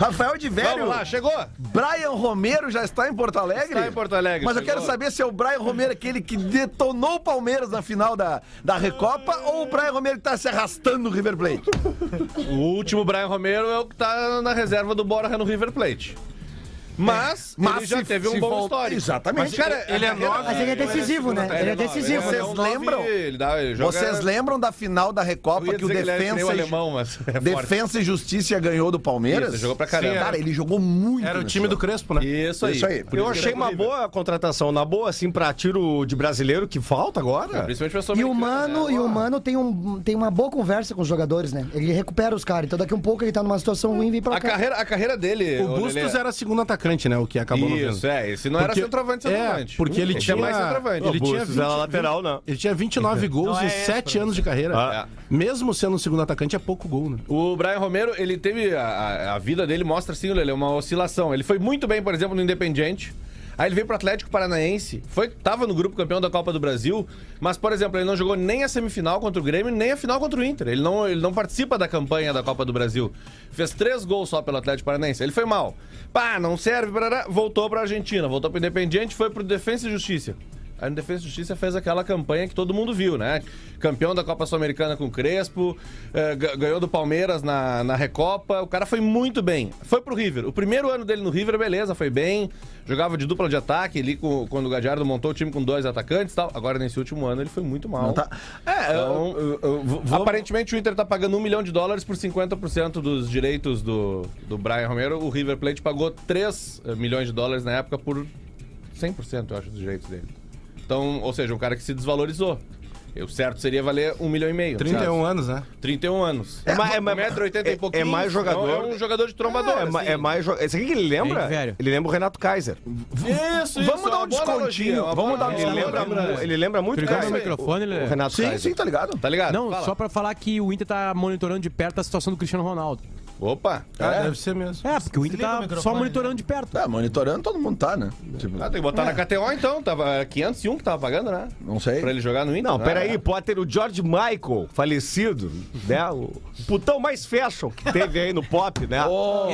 Rafael de Velho. Vamos lá, chegou. Brian Romero já está em Porto Alegre? Está em Porto Alegre, Mas eu chegou. quero saber se é o Brian Romero aquele que detonou o Palmeiras na final da, da Recopa ou o Brian Romero que tá se arrastando no River Plate? O último Brian Romero é o que tá na reserva do Borja no River Plate. Mas, ele já se- teve um bom vol- histórico. Exatamente. Cara, Ele é nove. Mas ele é decisivo, né? Ele é decisivo. Vocês é nove, lembram? Vocês lembram da final da Recopa que o nem Defensa, e- alemão, mas é. Defensa e Justiça ganhou do Palmeiras? Isso, jogou pra caramba. Cara, ele jogou muito. Era o time do. Crespo, né? Isso aí. Isso aí. Eu achei é uma boa contratação. Na boa, assim, pra tiro de brasileiro que falta agora. Principalmente pra E o Mano, né? e o Mano tem, um, tem uma boa conversa com os jogadores, né? Ele recupera os caras. Então daqui a um pouco ele tá numa situação ruim e vem pra A cá. carreira, a carreira dele... O Bustos era segundo atacante, né? O que acabou não Isso, vindo. é. Esse não era Porque- centroavante, centroavante. É, porque ele tinha é mais centroavante. Ele tinha Bustos 20, era lateral, não. Ele tinha 29 [LAUGHS] gols Não é em esse, 7 Fran. anos de carreira. Ah. Mesmo sendo um segundo atacante, é pouco gol, né? O Brian Romero, ele teve. A, a- vida dele mostra assim, Lele, uma oscilação. Ele foi muito bem, por exemplo, no Independiente. Aí ele veio pro Atlético Paranaense, foi, tava no grupo campeão da Copa do Brasil, mas, por exemplo, ele não jogou nem a semifinal contra o Grêmio, nem a final contra o Inter. Ele não, ele não participa da campanha da Copa do Brasil. Fez três gols só pelo Atlético Paranaense. Ele foi mal. Pá, não serve, parará, voltou pra Argentina, voltou pro Independiente, foi pro Defensa e Justiça. No Defesa e Justiça fez aquela campanha que todo mundo viu, né? Campeão da Copa Sul-Americana com Crespo, eh, ga- ganhou do Palmeiras na, na Recopa. O cara foi muito bem. Foi pro River. O primeiro ano dele no River, beleza, foi bem. Jogava de dupla de ataque ali com- quando o Gadiardo montou o time com dois atacantes e tal. Agora, nesse último ano, ele foi muito mal. Tá... É, Então, eu, eu- eu vou- vou- Aparentemente o Inter tá pagando um milhão de dólares por 50% dos direitos do, do Brian Romero. O River Plate pagou 3 milhões de dólares na época por 100%, eu acho, dos direitos dele. Então, ou seja, um cara que se desvalorizou. O certo seria valer um milhão e meio. 31 certo? anos, né? 31 anos. É, mas- é, mas- 1,80m é- e pouquinho. é mais jogador. Então, é um jogador de trombador. É, ma- assim. é mais jo- Esse aqui que ele lembra? Bem velho. Ele lembra o Renato Kaiser. Isso, isso. Vamos é dar uma um descontinho. Vamos dar um Ele lembra, ele lembra muito Kaiser, meu microfone, ele- o Renato Sim, Kaiser. sim, tá ligado? Tá ligado? Não, Fala. só pra falar que o Inter tá monitorando de perto a situação do Cristiano Ronaldo. Opa. Ah, deve ser mesmo. É, porque o Inter o tá microfone, só monitorando de perto. É, monitorando todo mundo tá, né? Tipo, Ah, tem que botar na KTO então. Tava 501 que tava pagando, né? não sei. Pra ele jogar no Inter. Não, né? peraí, Potter, o George Michael, falecido, né? O putão mais fashion que teve aí no pop, né?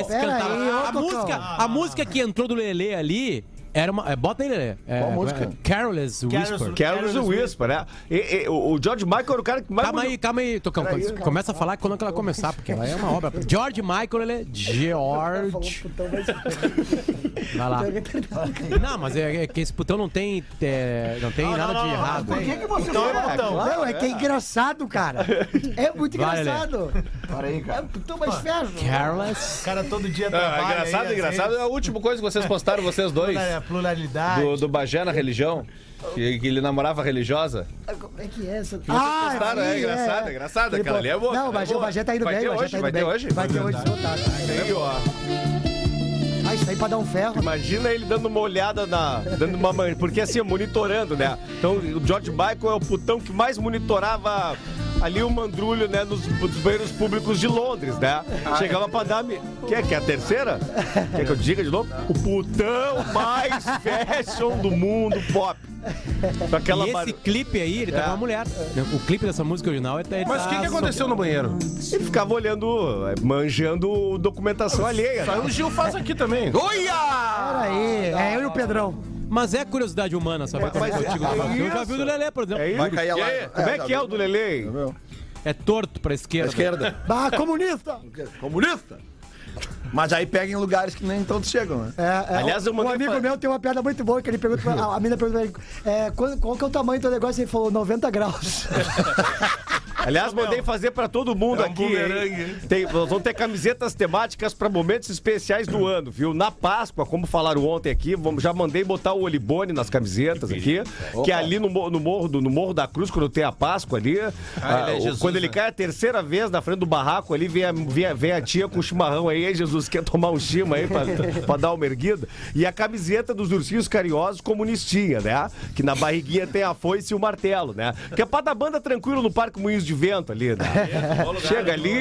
Esse pera cantava- aí, a, música, a música que entrou do Lelê ali era uma. é, bota aí, Lelê. É, Qual música? é, Careless Whisper. Carlos o Whisper, né? E- e- o George Michael era o cara que mais... Calma aí, calma aí, Tocão. Peraí. Começa a falar quando ela começar, porque ela é uma obra. George Michael, ele é George. Vai lá. Não, mas é, é que esse putão não tem, é, não tem nada de errado. Então é botão. Não, é que é engraçado, cara. É muito Vai, engraçado. Para aí, É cara. um putão mais fecho. Careless. O cara todo dia Ah, trabalha engraçado, aí, engraçado assim, é a última coisa que vocês postaram, vocês dois. Plura- Pluralidade. Do, do Bagé na religião. Que, que ele namorava religiosa. Como é que é essa? postaram, é sim, engraçado, é engraçado, aquela pô- ali é boa, Não, o Bagé, é boa. o Bagé tá indo Vai bem, ter o Bagé hoje, tá indo vai ter bem. hoje? Vai ter hoje. Aí, ó. Ah, isso aí pra dar um ferro. Imagina ele dando uma olhada na. dando uma Porque assim, monitorando, né? Então o George Michael é o putão que mais monitorava ali o mandrulho, né? Nos, nos banheiros públicos de Londres, né? Chegava pra dar. me- Quer que é a terceira? Quer que eu diga de novo? O putão mais [LAUGHS] fashion do mundo pop. Aquela E esse bar- clipe aí, ele tá com uma mulher. O clipe dessa música original é ele Mas o tá que, que aconteceu no banheiro? Ele ficava olhando, é, manjando documentação alheia. Saiu o Gil faz aqui também. Pera aí, é eu e o Pedrão. Mas é curiosidade humana saber como é que é do Brasil. Eu já vi o do Lelê, por exemplo. É isso? Vai cair a lá. aí, Como é que é o do Lele? É torto pra esquerda. Esquerda. Bah, comunista! Comunista. Mas aí pega em lugares que nem todos chegam, né? É, é, Aliás, eu um mandei amigo meu tem uma piada muito boa que ele pergunta, pra- a, a mina pergunta pra ele, é, qual, qual que é o tamanho do teu negócio? Ele falou 90 graus. [LAUGHS] Aliás, mandei fazer pra todo mundo É um aqui. Tem, nós vamos ter camisetas temáticas pra momentos especiais do ano, viu? Na Páscoa, como falaram ontem aqui, vamos, já mandei botar o Olibone nas camisetas aqui, que é ali no, no morro do, no morro da Cruz, quando tem a Páscoa ali. Ah, ele é o- Jesus, quando ele né? cai a terceira vez na frente do barraco ali, vem a, vem a- vem a tia com o chimarrão aí, "Ei, Jesus, quer tomar um chima aí pra, pra dar uma erguida? E a camiseta dos ursinhos carinhosos comunistinha, né? Que na barriguinha tem a foice e o martelo, né? Que é pra dar banda tranquilo no Parque Moinhos de Vento ali, né? Chega ali.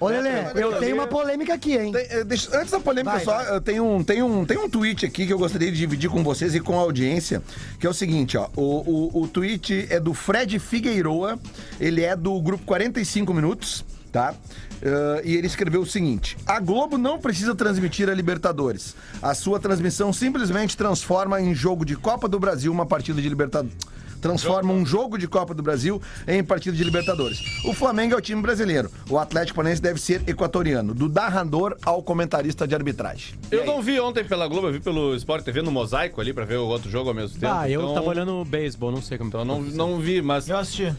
Ô, Lelê, eu tenho uma polêmica aqui, hein? Tem, eh, deixa- antes da polêmica, Vai, só, vai. eu tenho um, tem, um, tem um tweet aqui que eu gostaria de dividir com vocês e com a audiência, que é o seguinte, ó. O, o, o tweet é do Fred Figueiroa, ele é do grupo 45 Minutos, tá? Eh, e ele escreveu o seguinte: A Globo não precisa transmitir a Libertadores. A sua transmissão simplesmente transforma em jogo de Copa do Brasil uma partida de Libertadores. Transforma um jogo de Copa do Brasil em partida de Libertadores. O Flamengo é o time brasileiro. O Atlético Paranaense deve ser equatoriano. Do narrador ao comentarista de arbitragem. Eu não vi ontem pela Globo, eu vi pelo Sport TV no mosaico ali pra ver o outro jogo ao mesmo tempo. Ah, eu então, tava olhando beisebol, não sei como Então não, não vi, mas, Eu assisti.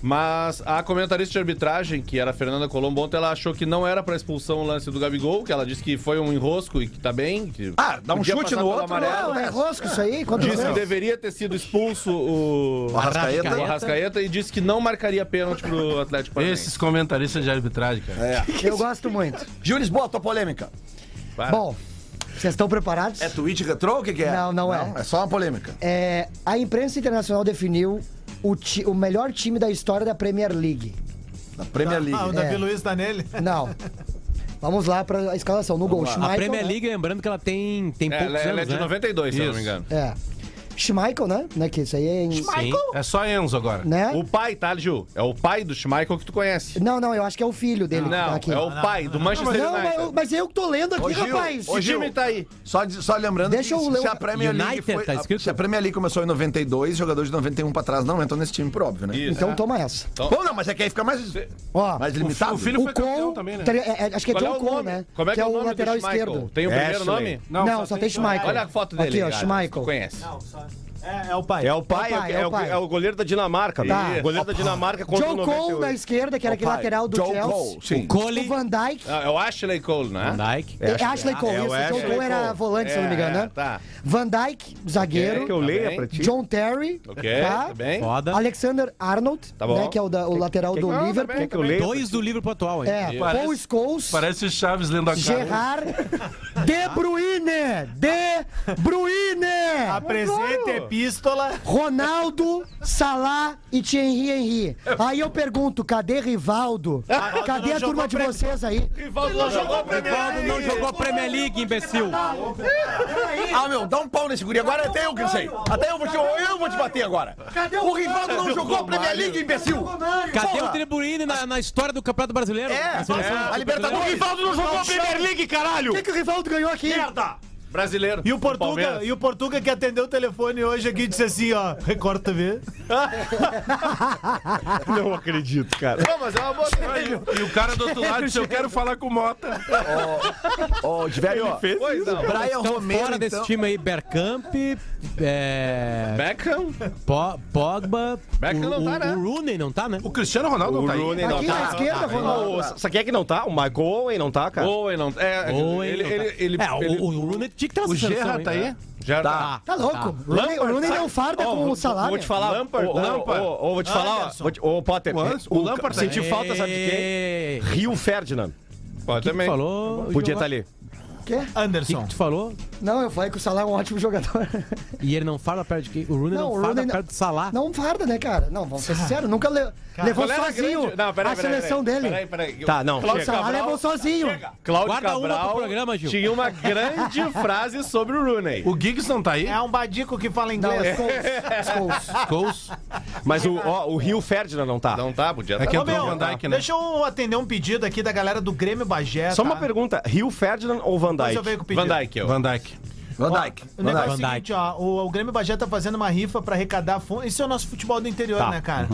Mas a comentarista de arbitragem, que era a Fernanda Colombo, ontem ela achou que não era pra expulsão o lance do Gabigol, que ela disse que foi um enrosco e que tá bem. Que Ah, dá um chute no outro, amarelo. Não, é rosco isso aí? Disse que deveria ter sido expulso o, O Arrascaeta. o Arrascaeta e disse que não marcaria pênalti pro Atlético Paranaense. Esses comentaristas de arbitragem, cara. É. Eu gosto muito. Júlio Lisboa, tua polêmica. Para. Bom, vocês estão preparados? É tweet retrô? O que, que é? Não, não é. É só uma polêmica. É, a imprensa internacional definiu o, ti- o melhor time da história da Premier League. Da Premier League. Ah, o Davi É. Luiz tá nele? Não. Vamos lá para a escalação. No gol, A Schmeichel, Premier né? League, lembrando que ela tem, tem É, poucos ela, ela é anos, de né? 92, se eu não me engano. É. Schmeichel, né? né? Que isso aí é em... Sim. É só Enzo agora. Né? O pai, tá, Gil? É o pai do Schmeichel que tu conhece. Não, não, eu acho que é o filho dele que tá Não, aqui. é o pai do Manchester Não, mas, United. eu- mas eu que tô lendo aqui, Ô, Gil, rapaz. Gil, time tá aí? Só, de- só lembrando Deixa que eu ler se o- a Premier League United, foi, tá escrito? se a Premier League começou em 92, jogadores de 91 pra trás não entram nesse time, por óbvio, né? Isso. Então toma essa. Bom, não, mas é que aí fica mais, Ó, mais limitado. O filho o foi campeão Cole, também, né? é- é- acho que é é John o Cole, né? Como é que, que é o lateral esquerdo. Tem o primeiro nome? Não, só tem Schmeichel. Olha a foto dele. Aqui, ó. Schmeichel. Conhece. É, é o pai. É o pai, É o pai, é, é o, o pai. é o goleiro da Dinamarca. Tá. O goleiro da Dinamarca contra o John Cole 98. na esquerda, que era aquele lateral do John Chelsea. Cole, sim. O Cole, Van Dijk. Ah, é o Ashley Cole, né? Van Dijk. É, Ashley Cole, é o isso. John Ashley Cole era Cole. volante, se eu não me engano, É, né? tá. Van Dijk, zagueiro. Que eu leia pra ti? John Terry, Ok, tá? tá bem. Foda. Alexander Arnold, Tá bom. né, que é o, da- o lateral do Não, Liverpool. Que eu leia? Então, Dois do livro pro atual, hein? É, Paul Scholes, Parece Chaves lendo a cara. Gerard, [LAUGHS] De Bruyne, De Bruyne, Apresenta epístola. Ronaldo, Salah e Thierry Henry. Aí eu pergunto, cadê Rivaldo? Cadê não a turma de pre- vocês aí? Rivaldo não jogou pra Rivaldo não jogou Premier League, imbecil. Ah, meu, dá um pau nesse guri. Agora até eu cansei. Até eu vou te, eu vou te bater agora. O Rivaldo não jogou a Premier League, imbecil. Cadê o Bruyne na, na história do Campeonato Brasileiro? É, é, a Libertadores. Brasileiro? Rivaldo não jogou a Premier League, caralho! O que, que o Rivaldo ganhou aqui? Brasileiro. E o Portuga, e o Portuga que atendeu o telefone hoje aqui disse assim, ó, Record TV. [LAUGHS] Não acredito, cara. Não, mas é uma boa. E o cara do outro lado disse: Eu quero falar com o Mota. Ó, de velho, ó. Pois não. Brian Estão Romero, fora desse então. time aí, Bergkamp, é, Beckham. Po- Pogba, Beckham o, não tá, o- né? o Rooney não tá, né? O Cristiano Ronaldo O não tá aí. Rooney não Aqui na tá. esquerda, Ronaldo. O- Sabe quem é que não tá? O Michael Owen não tá, cara? Owen não. É, Owen ele, não tá. ele, ele, é, o- ele- o, o Rooney tinha que ter uma O Gerra tá aí? Já Tá. Tá louco? O Rooney, o Rooney não farda Ó, com vou- o salário. Vou te falar. Lampard, Ô, ô, Lampard. ô, ô, vou te falar, ó. Anderson. Vou te- Ô, Potter. O Anderson, o Lampard tá aí. Senti falta, sabe de quem? Rio Ferdinand. Pode que também. falou? Podia estar ali. Quê? O que, Anderson. que tu falou? Não, eu falei que o Salah é um ótimo jogador. [LAUGHS] E ele não fala perto de quem? O Rooney não, o fala Rooney perto do Salah. Não farda, né, cara? Não, vamos ser sinceros, nunca le- levou sozinho grande- Não, peraí, a seleção peraí. dele. Peraí, peraí. Tá, não. O Cláudio Salah Cabral- levou sozinho. Cláudio Guarda uma Cabral pro programa, Gil. tinha uma grande [LAUGHS] frase sobre o Rooney. O Giggs não tá aí? É um badico que fala Não, inglês. é [LAUGHS] Scholes. Mas o, ó, o Rio Ferdinand não tá. Não tá, podia É que tá. Entrou o Van Dijk, né? deixa eu atender um pedido aqui da galera do Grêmio Bagé. Só tá? uma pergunta. Rio Ferdinand ou Van Dijk? eu venho com o pedido. Van Dijk, eu. Van Dijk. Van Dijk. O negócio é o Van seguinte, ó, o, o Grêmio Bagé tá fazendo uma rifa pra arrecadar fundos. Isso é o nosso futebol do interior, Tá. né, cara?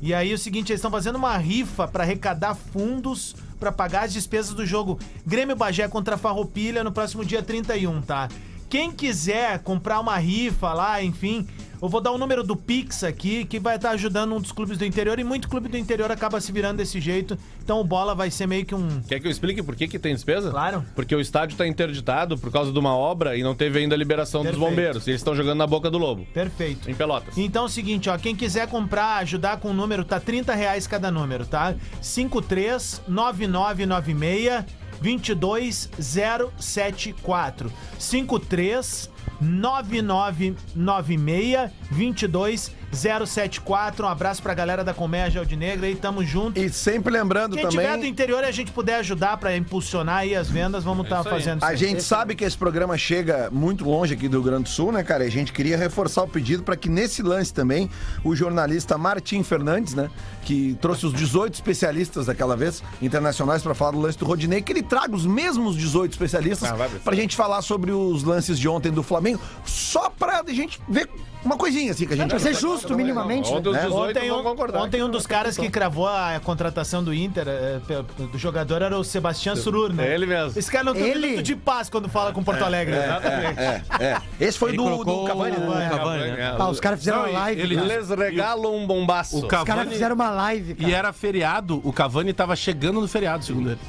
E aí o seguinte, eles estão fazendo uma rifa pra arrecadar fundos pra pagar as despesas do jogo Grêmio Bagé contra Farroupilha no próximo dia 31, tá? Quem quiser comprar uma rifa lá, enfim, eu vou dar o número do Pix aqui, que vai estar ajudando um dos clubes do interior, e muito clube do interior acaba se virando desse jeito. Então o bola vai ser meio que um. Quer que eu explique por que, que tem despesa? Claro. Porque o estádio tá interditado por causa de uma obra e não teve ainda a liberação Perfeito. dos bombeiros. E eles estão jogando na boca do lobo. Perfeito. Em Pelotas. Então é o seguinte, ó, quem quiser comprar, ajudar com o número, tá 30 reais cada número, tá? 539996 22074. 53 9996 22074. Um abraço pra galera da Colmeia Aldinegra aí, tamo junto. E sempre lembrando Quem tiver do também. interior e a gente puder ajudar pra impulsionar aí as vendas, vamos estar isso aí. fazendo A aí. gente sabe que esse programa chega muito longe aqui do Rio Grande do Sul, né, cara? E a gente queria reforçar o pedido para que nesse lance também o jornalista Martim Fernandes, né, que trouxe os 18 especialistas daquela vez internacionais para falar do lance do Rodinei, que ele traga os mesmos 18 especialistas Ah, pra gente falar sobre os lances de ontem do Flamengo, só pra gente ver uma coisinha assim que a gente Pra ser justo, minimamente. Ontem os né? 18 Ontem, um, ontem um dos caras que cravou a contratação do Inter, pe- do jogador, era o Sebastião Surur, né? Ele mesmo. Esse cara não tem Ele? de paz quando fala com Porto Alegre. Exatamente. É, é. Esse foi Ele do, do Cavani, o né? Cavani, né? Ah, os caras fizeram Não, uma live. Eles regalam um bombaço. O Os caras Cavani. fizeram uma live, cara. E era feriado, o Cavani tava chegando no feriado, segundo ele.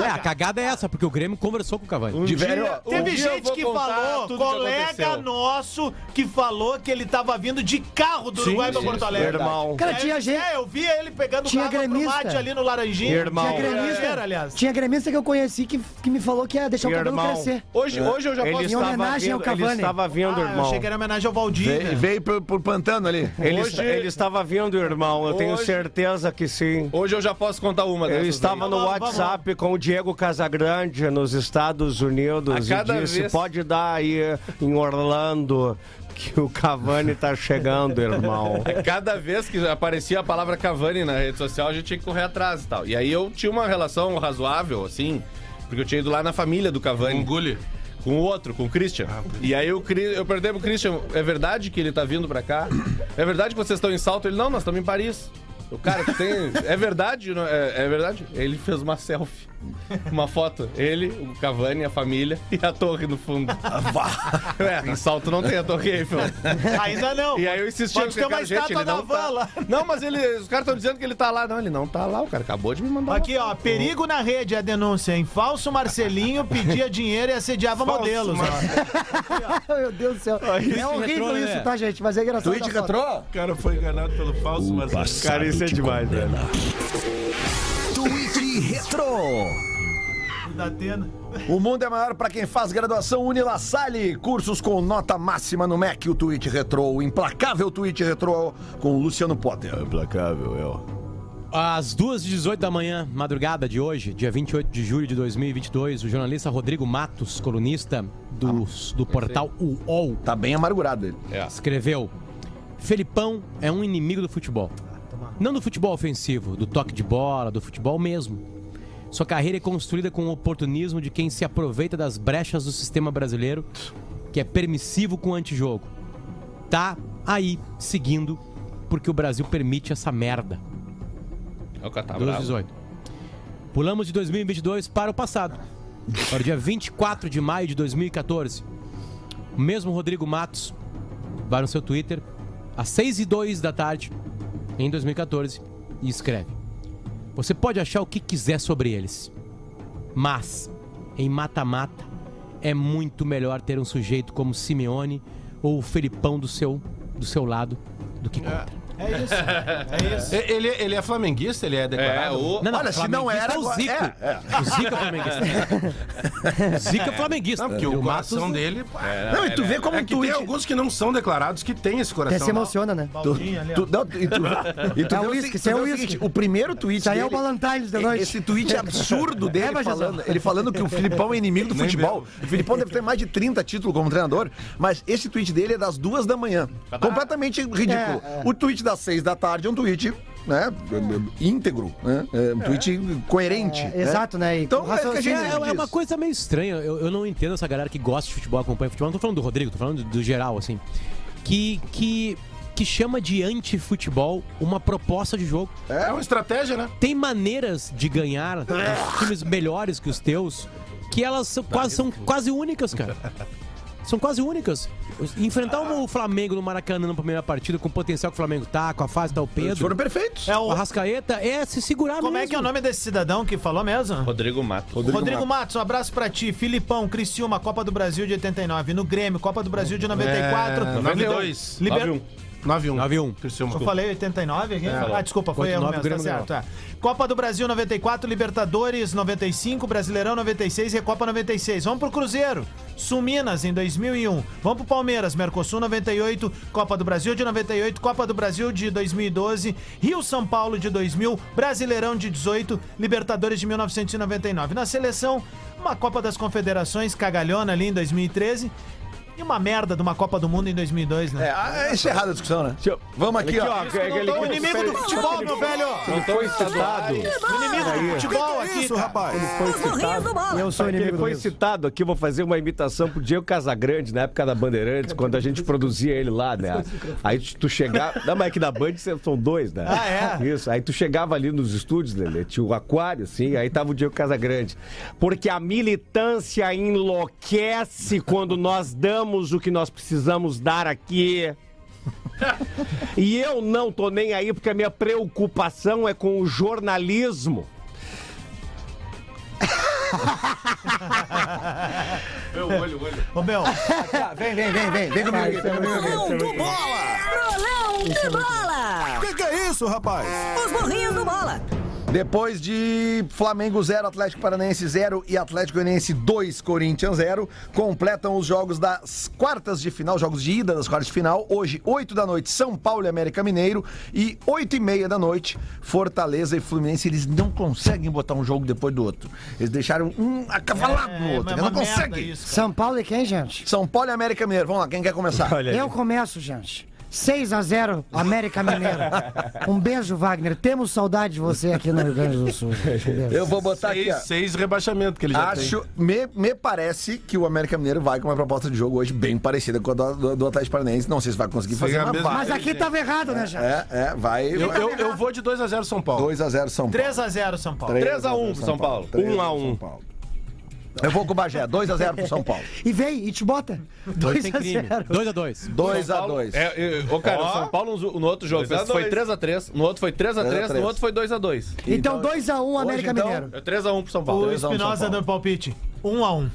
Ué, a cagada é essa, porque o Grêmio conversou com o Cavani. De velho, ó, Teve Um dia eu gente que falou, que colega aconteceu. nosso, que falou que ele tava vindo de carro do Uruguai pra Porto Alegre. Irmão. Cara, É, tinha gente. É, eu vi ele pegando Tinha o carro pro gremista. mate ali no Laranjinha. Irmão. Tinha gremista, Era, aliás. tinha gremista que eu conheci que, que me falou que ia deixar o cabelo Irmão. crescer. Hoje, hoje eu já Ele posso... Em estava homenagem ao vindo, ele Cavani. estava vindo, Ah, eu irmão. achei que era homenagem ao Valdir. veio, né? veio por, por pantano ali. Ele, Hoje- ele estava vindo, irmão. Eu tenho certeza que sim. Hoje eu já posso contar uma Eu dessas estava aí. no Vamos, vamos. WhatsApp com o Diego Casagrande nos Estados Unidos A cada e disse: vez- pode dar aí em Orlando que o Cavani tá chegando, irmão. [LAUGHS] Cada vez que aparecia a palavra Cavani na rede social, a gente tinha que correr atrás e tal. E aí eu tinha uma relação razoável, assim, porque eu tinha ido lá na família do Cavani. Um gule. Com o outro, com o Christian. E aí eu, eu perguntei pro Christian, é verdade que ele tá vindo pra cá? É verdade que vocês estão em salto? Ele, não, nós estamos em Paris. O cara que tem. É verdade? não- É, é verdade? Ele fez uma selfie. [LAUGHS] Uma foto. Ele, o Cavani, a família [LAUGHS] e a torre no fundo. [LAUGHS] é, em salto não tem a torre Eiffel. Ainda não. E aí eu insisti Pode ter uma cara, estátua da não van tá. lá. Não, mas ele, os caras estão dizendo que ele tá lá. Não, ele não tá lá. O cara acabou de me mandar. Aqui, ó, perigo na rede, a denúncia, hein? Falso Marcelinho pedia dinheiro e assediava Falso modelos. ó. Meu Deus do céu. É horrível retrô, isso, né? tá, gente? Mas é engraçado. Tweet retrô? O cara foi enganado pelo falso, mas. Passado Cara, isso é demais, condena. Retrô. Da Atena. O mundo é maior para quem faz graduação Unila Salle. Cursos com nota máxima no MEC. O tweet retrô, o implacável tweet retrô com o Luciano Potter. Implacável, eu. Às 2h18 da manhã, madrugada de hoje, dia 28 de julho de 2022, o jornalista Rodrigo Matos, colunista do, do portal UOL, Tá bem amargurado ele. escreveu: Felipão é um inimigo do futebol. Não do futebol ofensivo, do toque de bola, do futebol mesmo. Sua carreira é construída com o oportunismo de quem se aproveita das brechas do sistema brasileiro, que é permissivo com o antijogo. Tá aí, seguindo, porque o Brasil permite essa merda. É o cara tá 12, bravo. 18. Pulamos de 2022 para o passado. Para o dia 24 de maio de 2014. O mesmo Rodrigo Matos vai no seu Twitter às 6 e 2 da tarde, em 2014, e escreve: Você pode achar o que quiser sobre eles, mas em mata-mata é muito melhor ter um sujeito como Simeone ou o Felipão do seu, do seu lado do que contra. É isso. [LAUGHS] É isso. E- Ele, ele é flamenguista? Ele é É, declarado? o. Olha, se não era, é o Zico. agora- é, O Zico é flamenguista. o [LAUGHS] Zico é flamenguista. Não, porque o, o coração Matos- dele. pá, Não, e tu vê como É que tem alguns que não são declarados que têm esse Até coração. se emociona, né? Tu, tu, não, e tu, [LAUGHS] e tu É vê o uísque, isso é tu o uísque. o primeiro tweet Isso aí é o Ballantines da noite. Esse tweet absurdo dele É, falando, ele falando que o Filipão é inimigo do Nem futebol. O Filipão deve ter mais de 30 títulos como treinador, mas esse tweet dele é das duas da manhã. Completamente ridículo. É, é. O tweet das seis da tarde é um tweet, né, íntegro, né? É um tweet coerente. É, né? exato, né? E Então, é que a raciocínio. gente- É, é uma coisa meio estranha. Eu, eu não entendo essa galera que gosta de futebol, acompanha futebol. Não tô falando do Rodrigo, tô falando do, do geral, assim. Que, que, que chama de anti-futebol uma proposta de jogo. É uma estratégia, né? Tem maneiras de ganhar times melhores que os teus que elas quase, são quase únicas, cara. [LAUGHS] São quase únicas. Enfrentar o Flamengo no Maracanã na primeira partida, com o potencial que o Flamengo tá, com a fase tá o Eles foram Pedro. perfeitos. É O o... Arrascaeta é se segurar Como é mesmo. que é o nome desse cidadão que falou mesmo? Rodrigo Matos. Rodrigo, Matos, um abraço pra ti. Filipão, Criciúma, Copa do Brasil de 89. No Grêmio, Copa do Brasil de 94. É, 92. Liber... 9-1. 9-1. 9-1. Criciúma. Eu falei 89 aqui? Ah, desculpa, foi erro mesmo, tá certo. é. Copa do Brasil 94, Libertadores 95, Brasileirão 96 e Recopa 96. Vamos pro Cruzeiro. Sul Minas em 2001. Vamos pro Palmeiras, Mercosul 98, Copa do Brasil de 98, Copa do Brasil de 2012, Rio São Paulo de 2000, Brasileirão de 18, Libertadores de 1999. Na seleção, uma Copa das Confederações cagalhona ali em 2013 e uma merda de uma Copa do Mundo em 2002, né? É, ah, é encerrada a discussão, né? Vamos aqui, ó. O inimigo do futebol, meu velho! Não foi citado. O inimigo do futebol aqui, cara. Foi citado. Eu sou Ele inimigo do foi citado aqui, vou fazer uma imitação pro Diego Casagrande, na época da Bandeirantes, quando a gente produzia ele lá, né? Aí tu chegava. Não, mas é que da Band são dois, né? Ah, é? Isso. Aí tu chegava ali nos estúdios, Lelê, tinha o aquário, assim, aí tava o Diego Casagrande. Porque a militância enlouquece quando nós damos o que nós precisamos dar aqui. E eu não tô nem aí, porque a minha preocupação é com o jornalismo. Ô, meu, vem, vem, vem, vem. Vem comigo. Vem. Bolão do bola! Bolão do bola! Que que é isso, rapaz? Os burrinhos do bola! Depois de Flamengo 0, Atlético Paranaense 0 e Atlético Goianiense 2, Corinthians 0, completam os jogos das quartas de final, jogos de ida das quartas de final. Hoje, 8 da noite, São Paulo e América Mineiro. E 8 e meia da noite, Fortaleza e Fluminense. Eles não conseguem botar um jogo depois do outro. Eles deixaram um acavalado no outro. é Eles não conseguem. isso. São Paulo e quem, gente? São Paulo e América Mineiro. Vamos lá, quem quer começar? Eu começo, gente. 6 a 0 América Mineiro. Um beijo, Wagner. Temos saudade de você aqui no Rio Grande do Sul. Um. Eu vou botar aqui, ó. Seis, seis rebaixamento que ele já tem. Acho, me, me parece que o América Mineiro vai com uma proposta de jogo hoje bem parecida com a do, do, do Atlético Paranaense. Não sei se vai conseguir Sim, fazer, é a mas mesma-. Mas aqui tava errado, né, gente? É, é, vai. Eu, vai. eu, eu vou de 2x0 São Paulo. 2x0 São Paulo. 3x0 São Paulo. 3 a 1 pro São Paulo. 3 1 a 1. São Paulo. Eu vou com o Bagé, 2x0 pro São Paulo. E vem, e te bota. Dois 2 sem a crime. 0 2x2. 2x2. É, é, ô, cara, o São Paulo no, no outro jogo Dois a fez- foi dois. 3x3, no outro foi 3x3, 3x3. no outro foi 2x2. Então 2x1 América então, Mineiro. É 3x1 pro São Paulo. O 3 a 1 São Espinosa deu palpite. 1x1.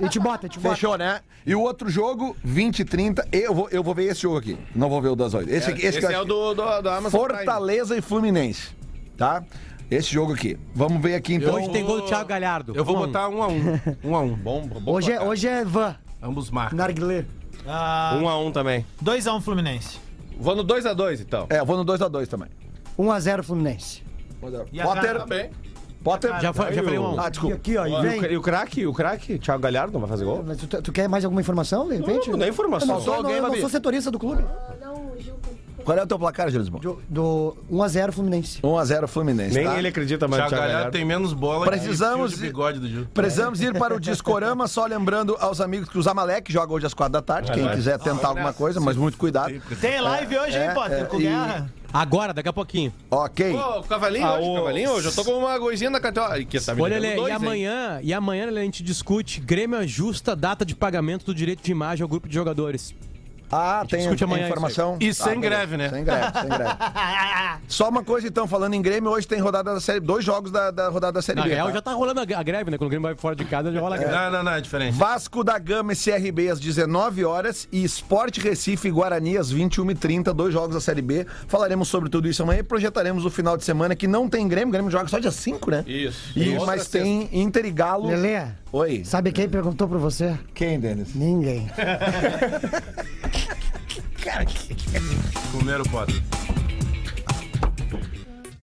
E te bota, te bota. Fechou, né? E o outro jogo, 20 e 30. Eu vou, eu vou ver esse jogo aqui. Não vou ver o das 8. Esse, aqui, esse, Esse é o do, do, do Amazon Prime. Fortaleza e Fluminense. Tá? Esse jogo aqui. Vamos ver aqui então. Hoje tem gol do Thiago Galhardo. Eu vou Um a um. botar 1x1. 1x1. Bom, bom Hoje é, hoje é van. Ambos marcam. Narguilé. Ah, 1 a 1 também. 2x1 Fluminense. Vou no 2x2, então. É, eu vou no 2x2 também. 1x0 Fluminense. E a Potter. cara- bem. Potter. Já, foi- já falei 1 a 1 Ah, E desculpa. aqui, ó, e E o, vem. e o craque? O craque? Thiago Galhardo não vai fazer gol? Mas tu, tu quer mais alguma informação, de repente? Não, não é informação. Eu não sou, não, alguém, eu não sou setorista do clube. Qual é o teu placar, Gelismo? Do, do 1x0 Fluminense. 1x0 Fluminense. Nem tá? ele acredita mais Galhardo Galhardo. tem menos bola Precisamos que bigode do Gil. Precisamos ir para o Discorama, só lembrando aos amigos que o Zamalek joga hoje às quatro da tarde. Quem quiser tentar alguma coisa, mas muito cuidado. Tem live hoje, é, hein, Potter? é, com e- guerra. Agora, daqui a pouquinho. Ok. Ô, cavalinho Ah, hoje, o- cavalinho hoje. Eu tô com uma coisinha na Que tá me Olha, Lelê, dois, e hein? amanhã, e amanhã Lelê, a gente discute Grêmio ajusta data de pagamento do direito de imagem ao grupo de jogadores. Ah, tem discute amanhã informação. E Ah, sem beleza. greve, né? Sem greve, sem greve. [LAUGHS] Só uma coisa então, falando em Grêmio, hoje tem rodada da série, dois jogos da, da rodada da série Na B. real, tá? já tá rolando a a greve, né? Quando o Grêmio vai fora de casa, já rola a greve. Não, não, não, é diferente. Vasco da Gama e CRB às 19 horas e Sport Recife e Guarani às 21h30, dois jogos da Série B. Falaremos sobre tudo isso amanhã e projetaremos o final de semana que não tem Grêmio, Grêmio joga só dia 5, né? Isso. E, mas tem Inter e Galo. Lelê, Oi. sabe quem perguntou pra você? Quem, Denis? Ninguém. Comeram o Potter.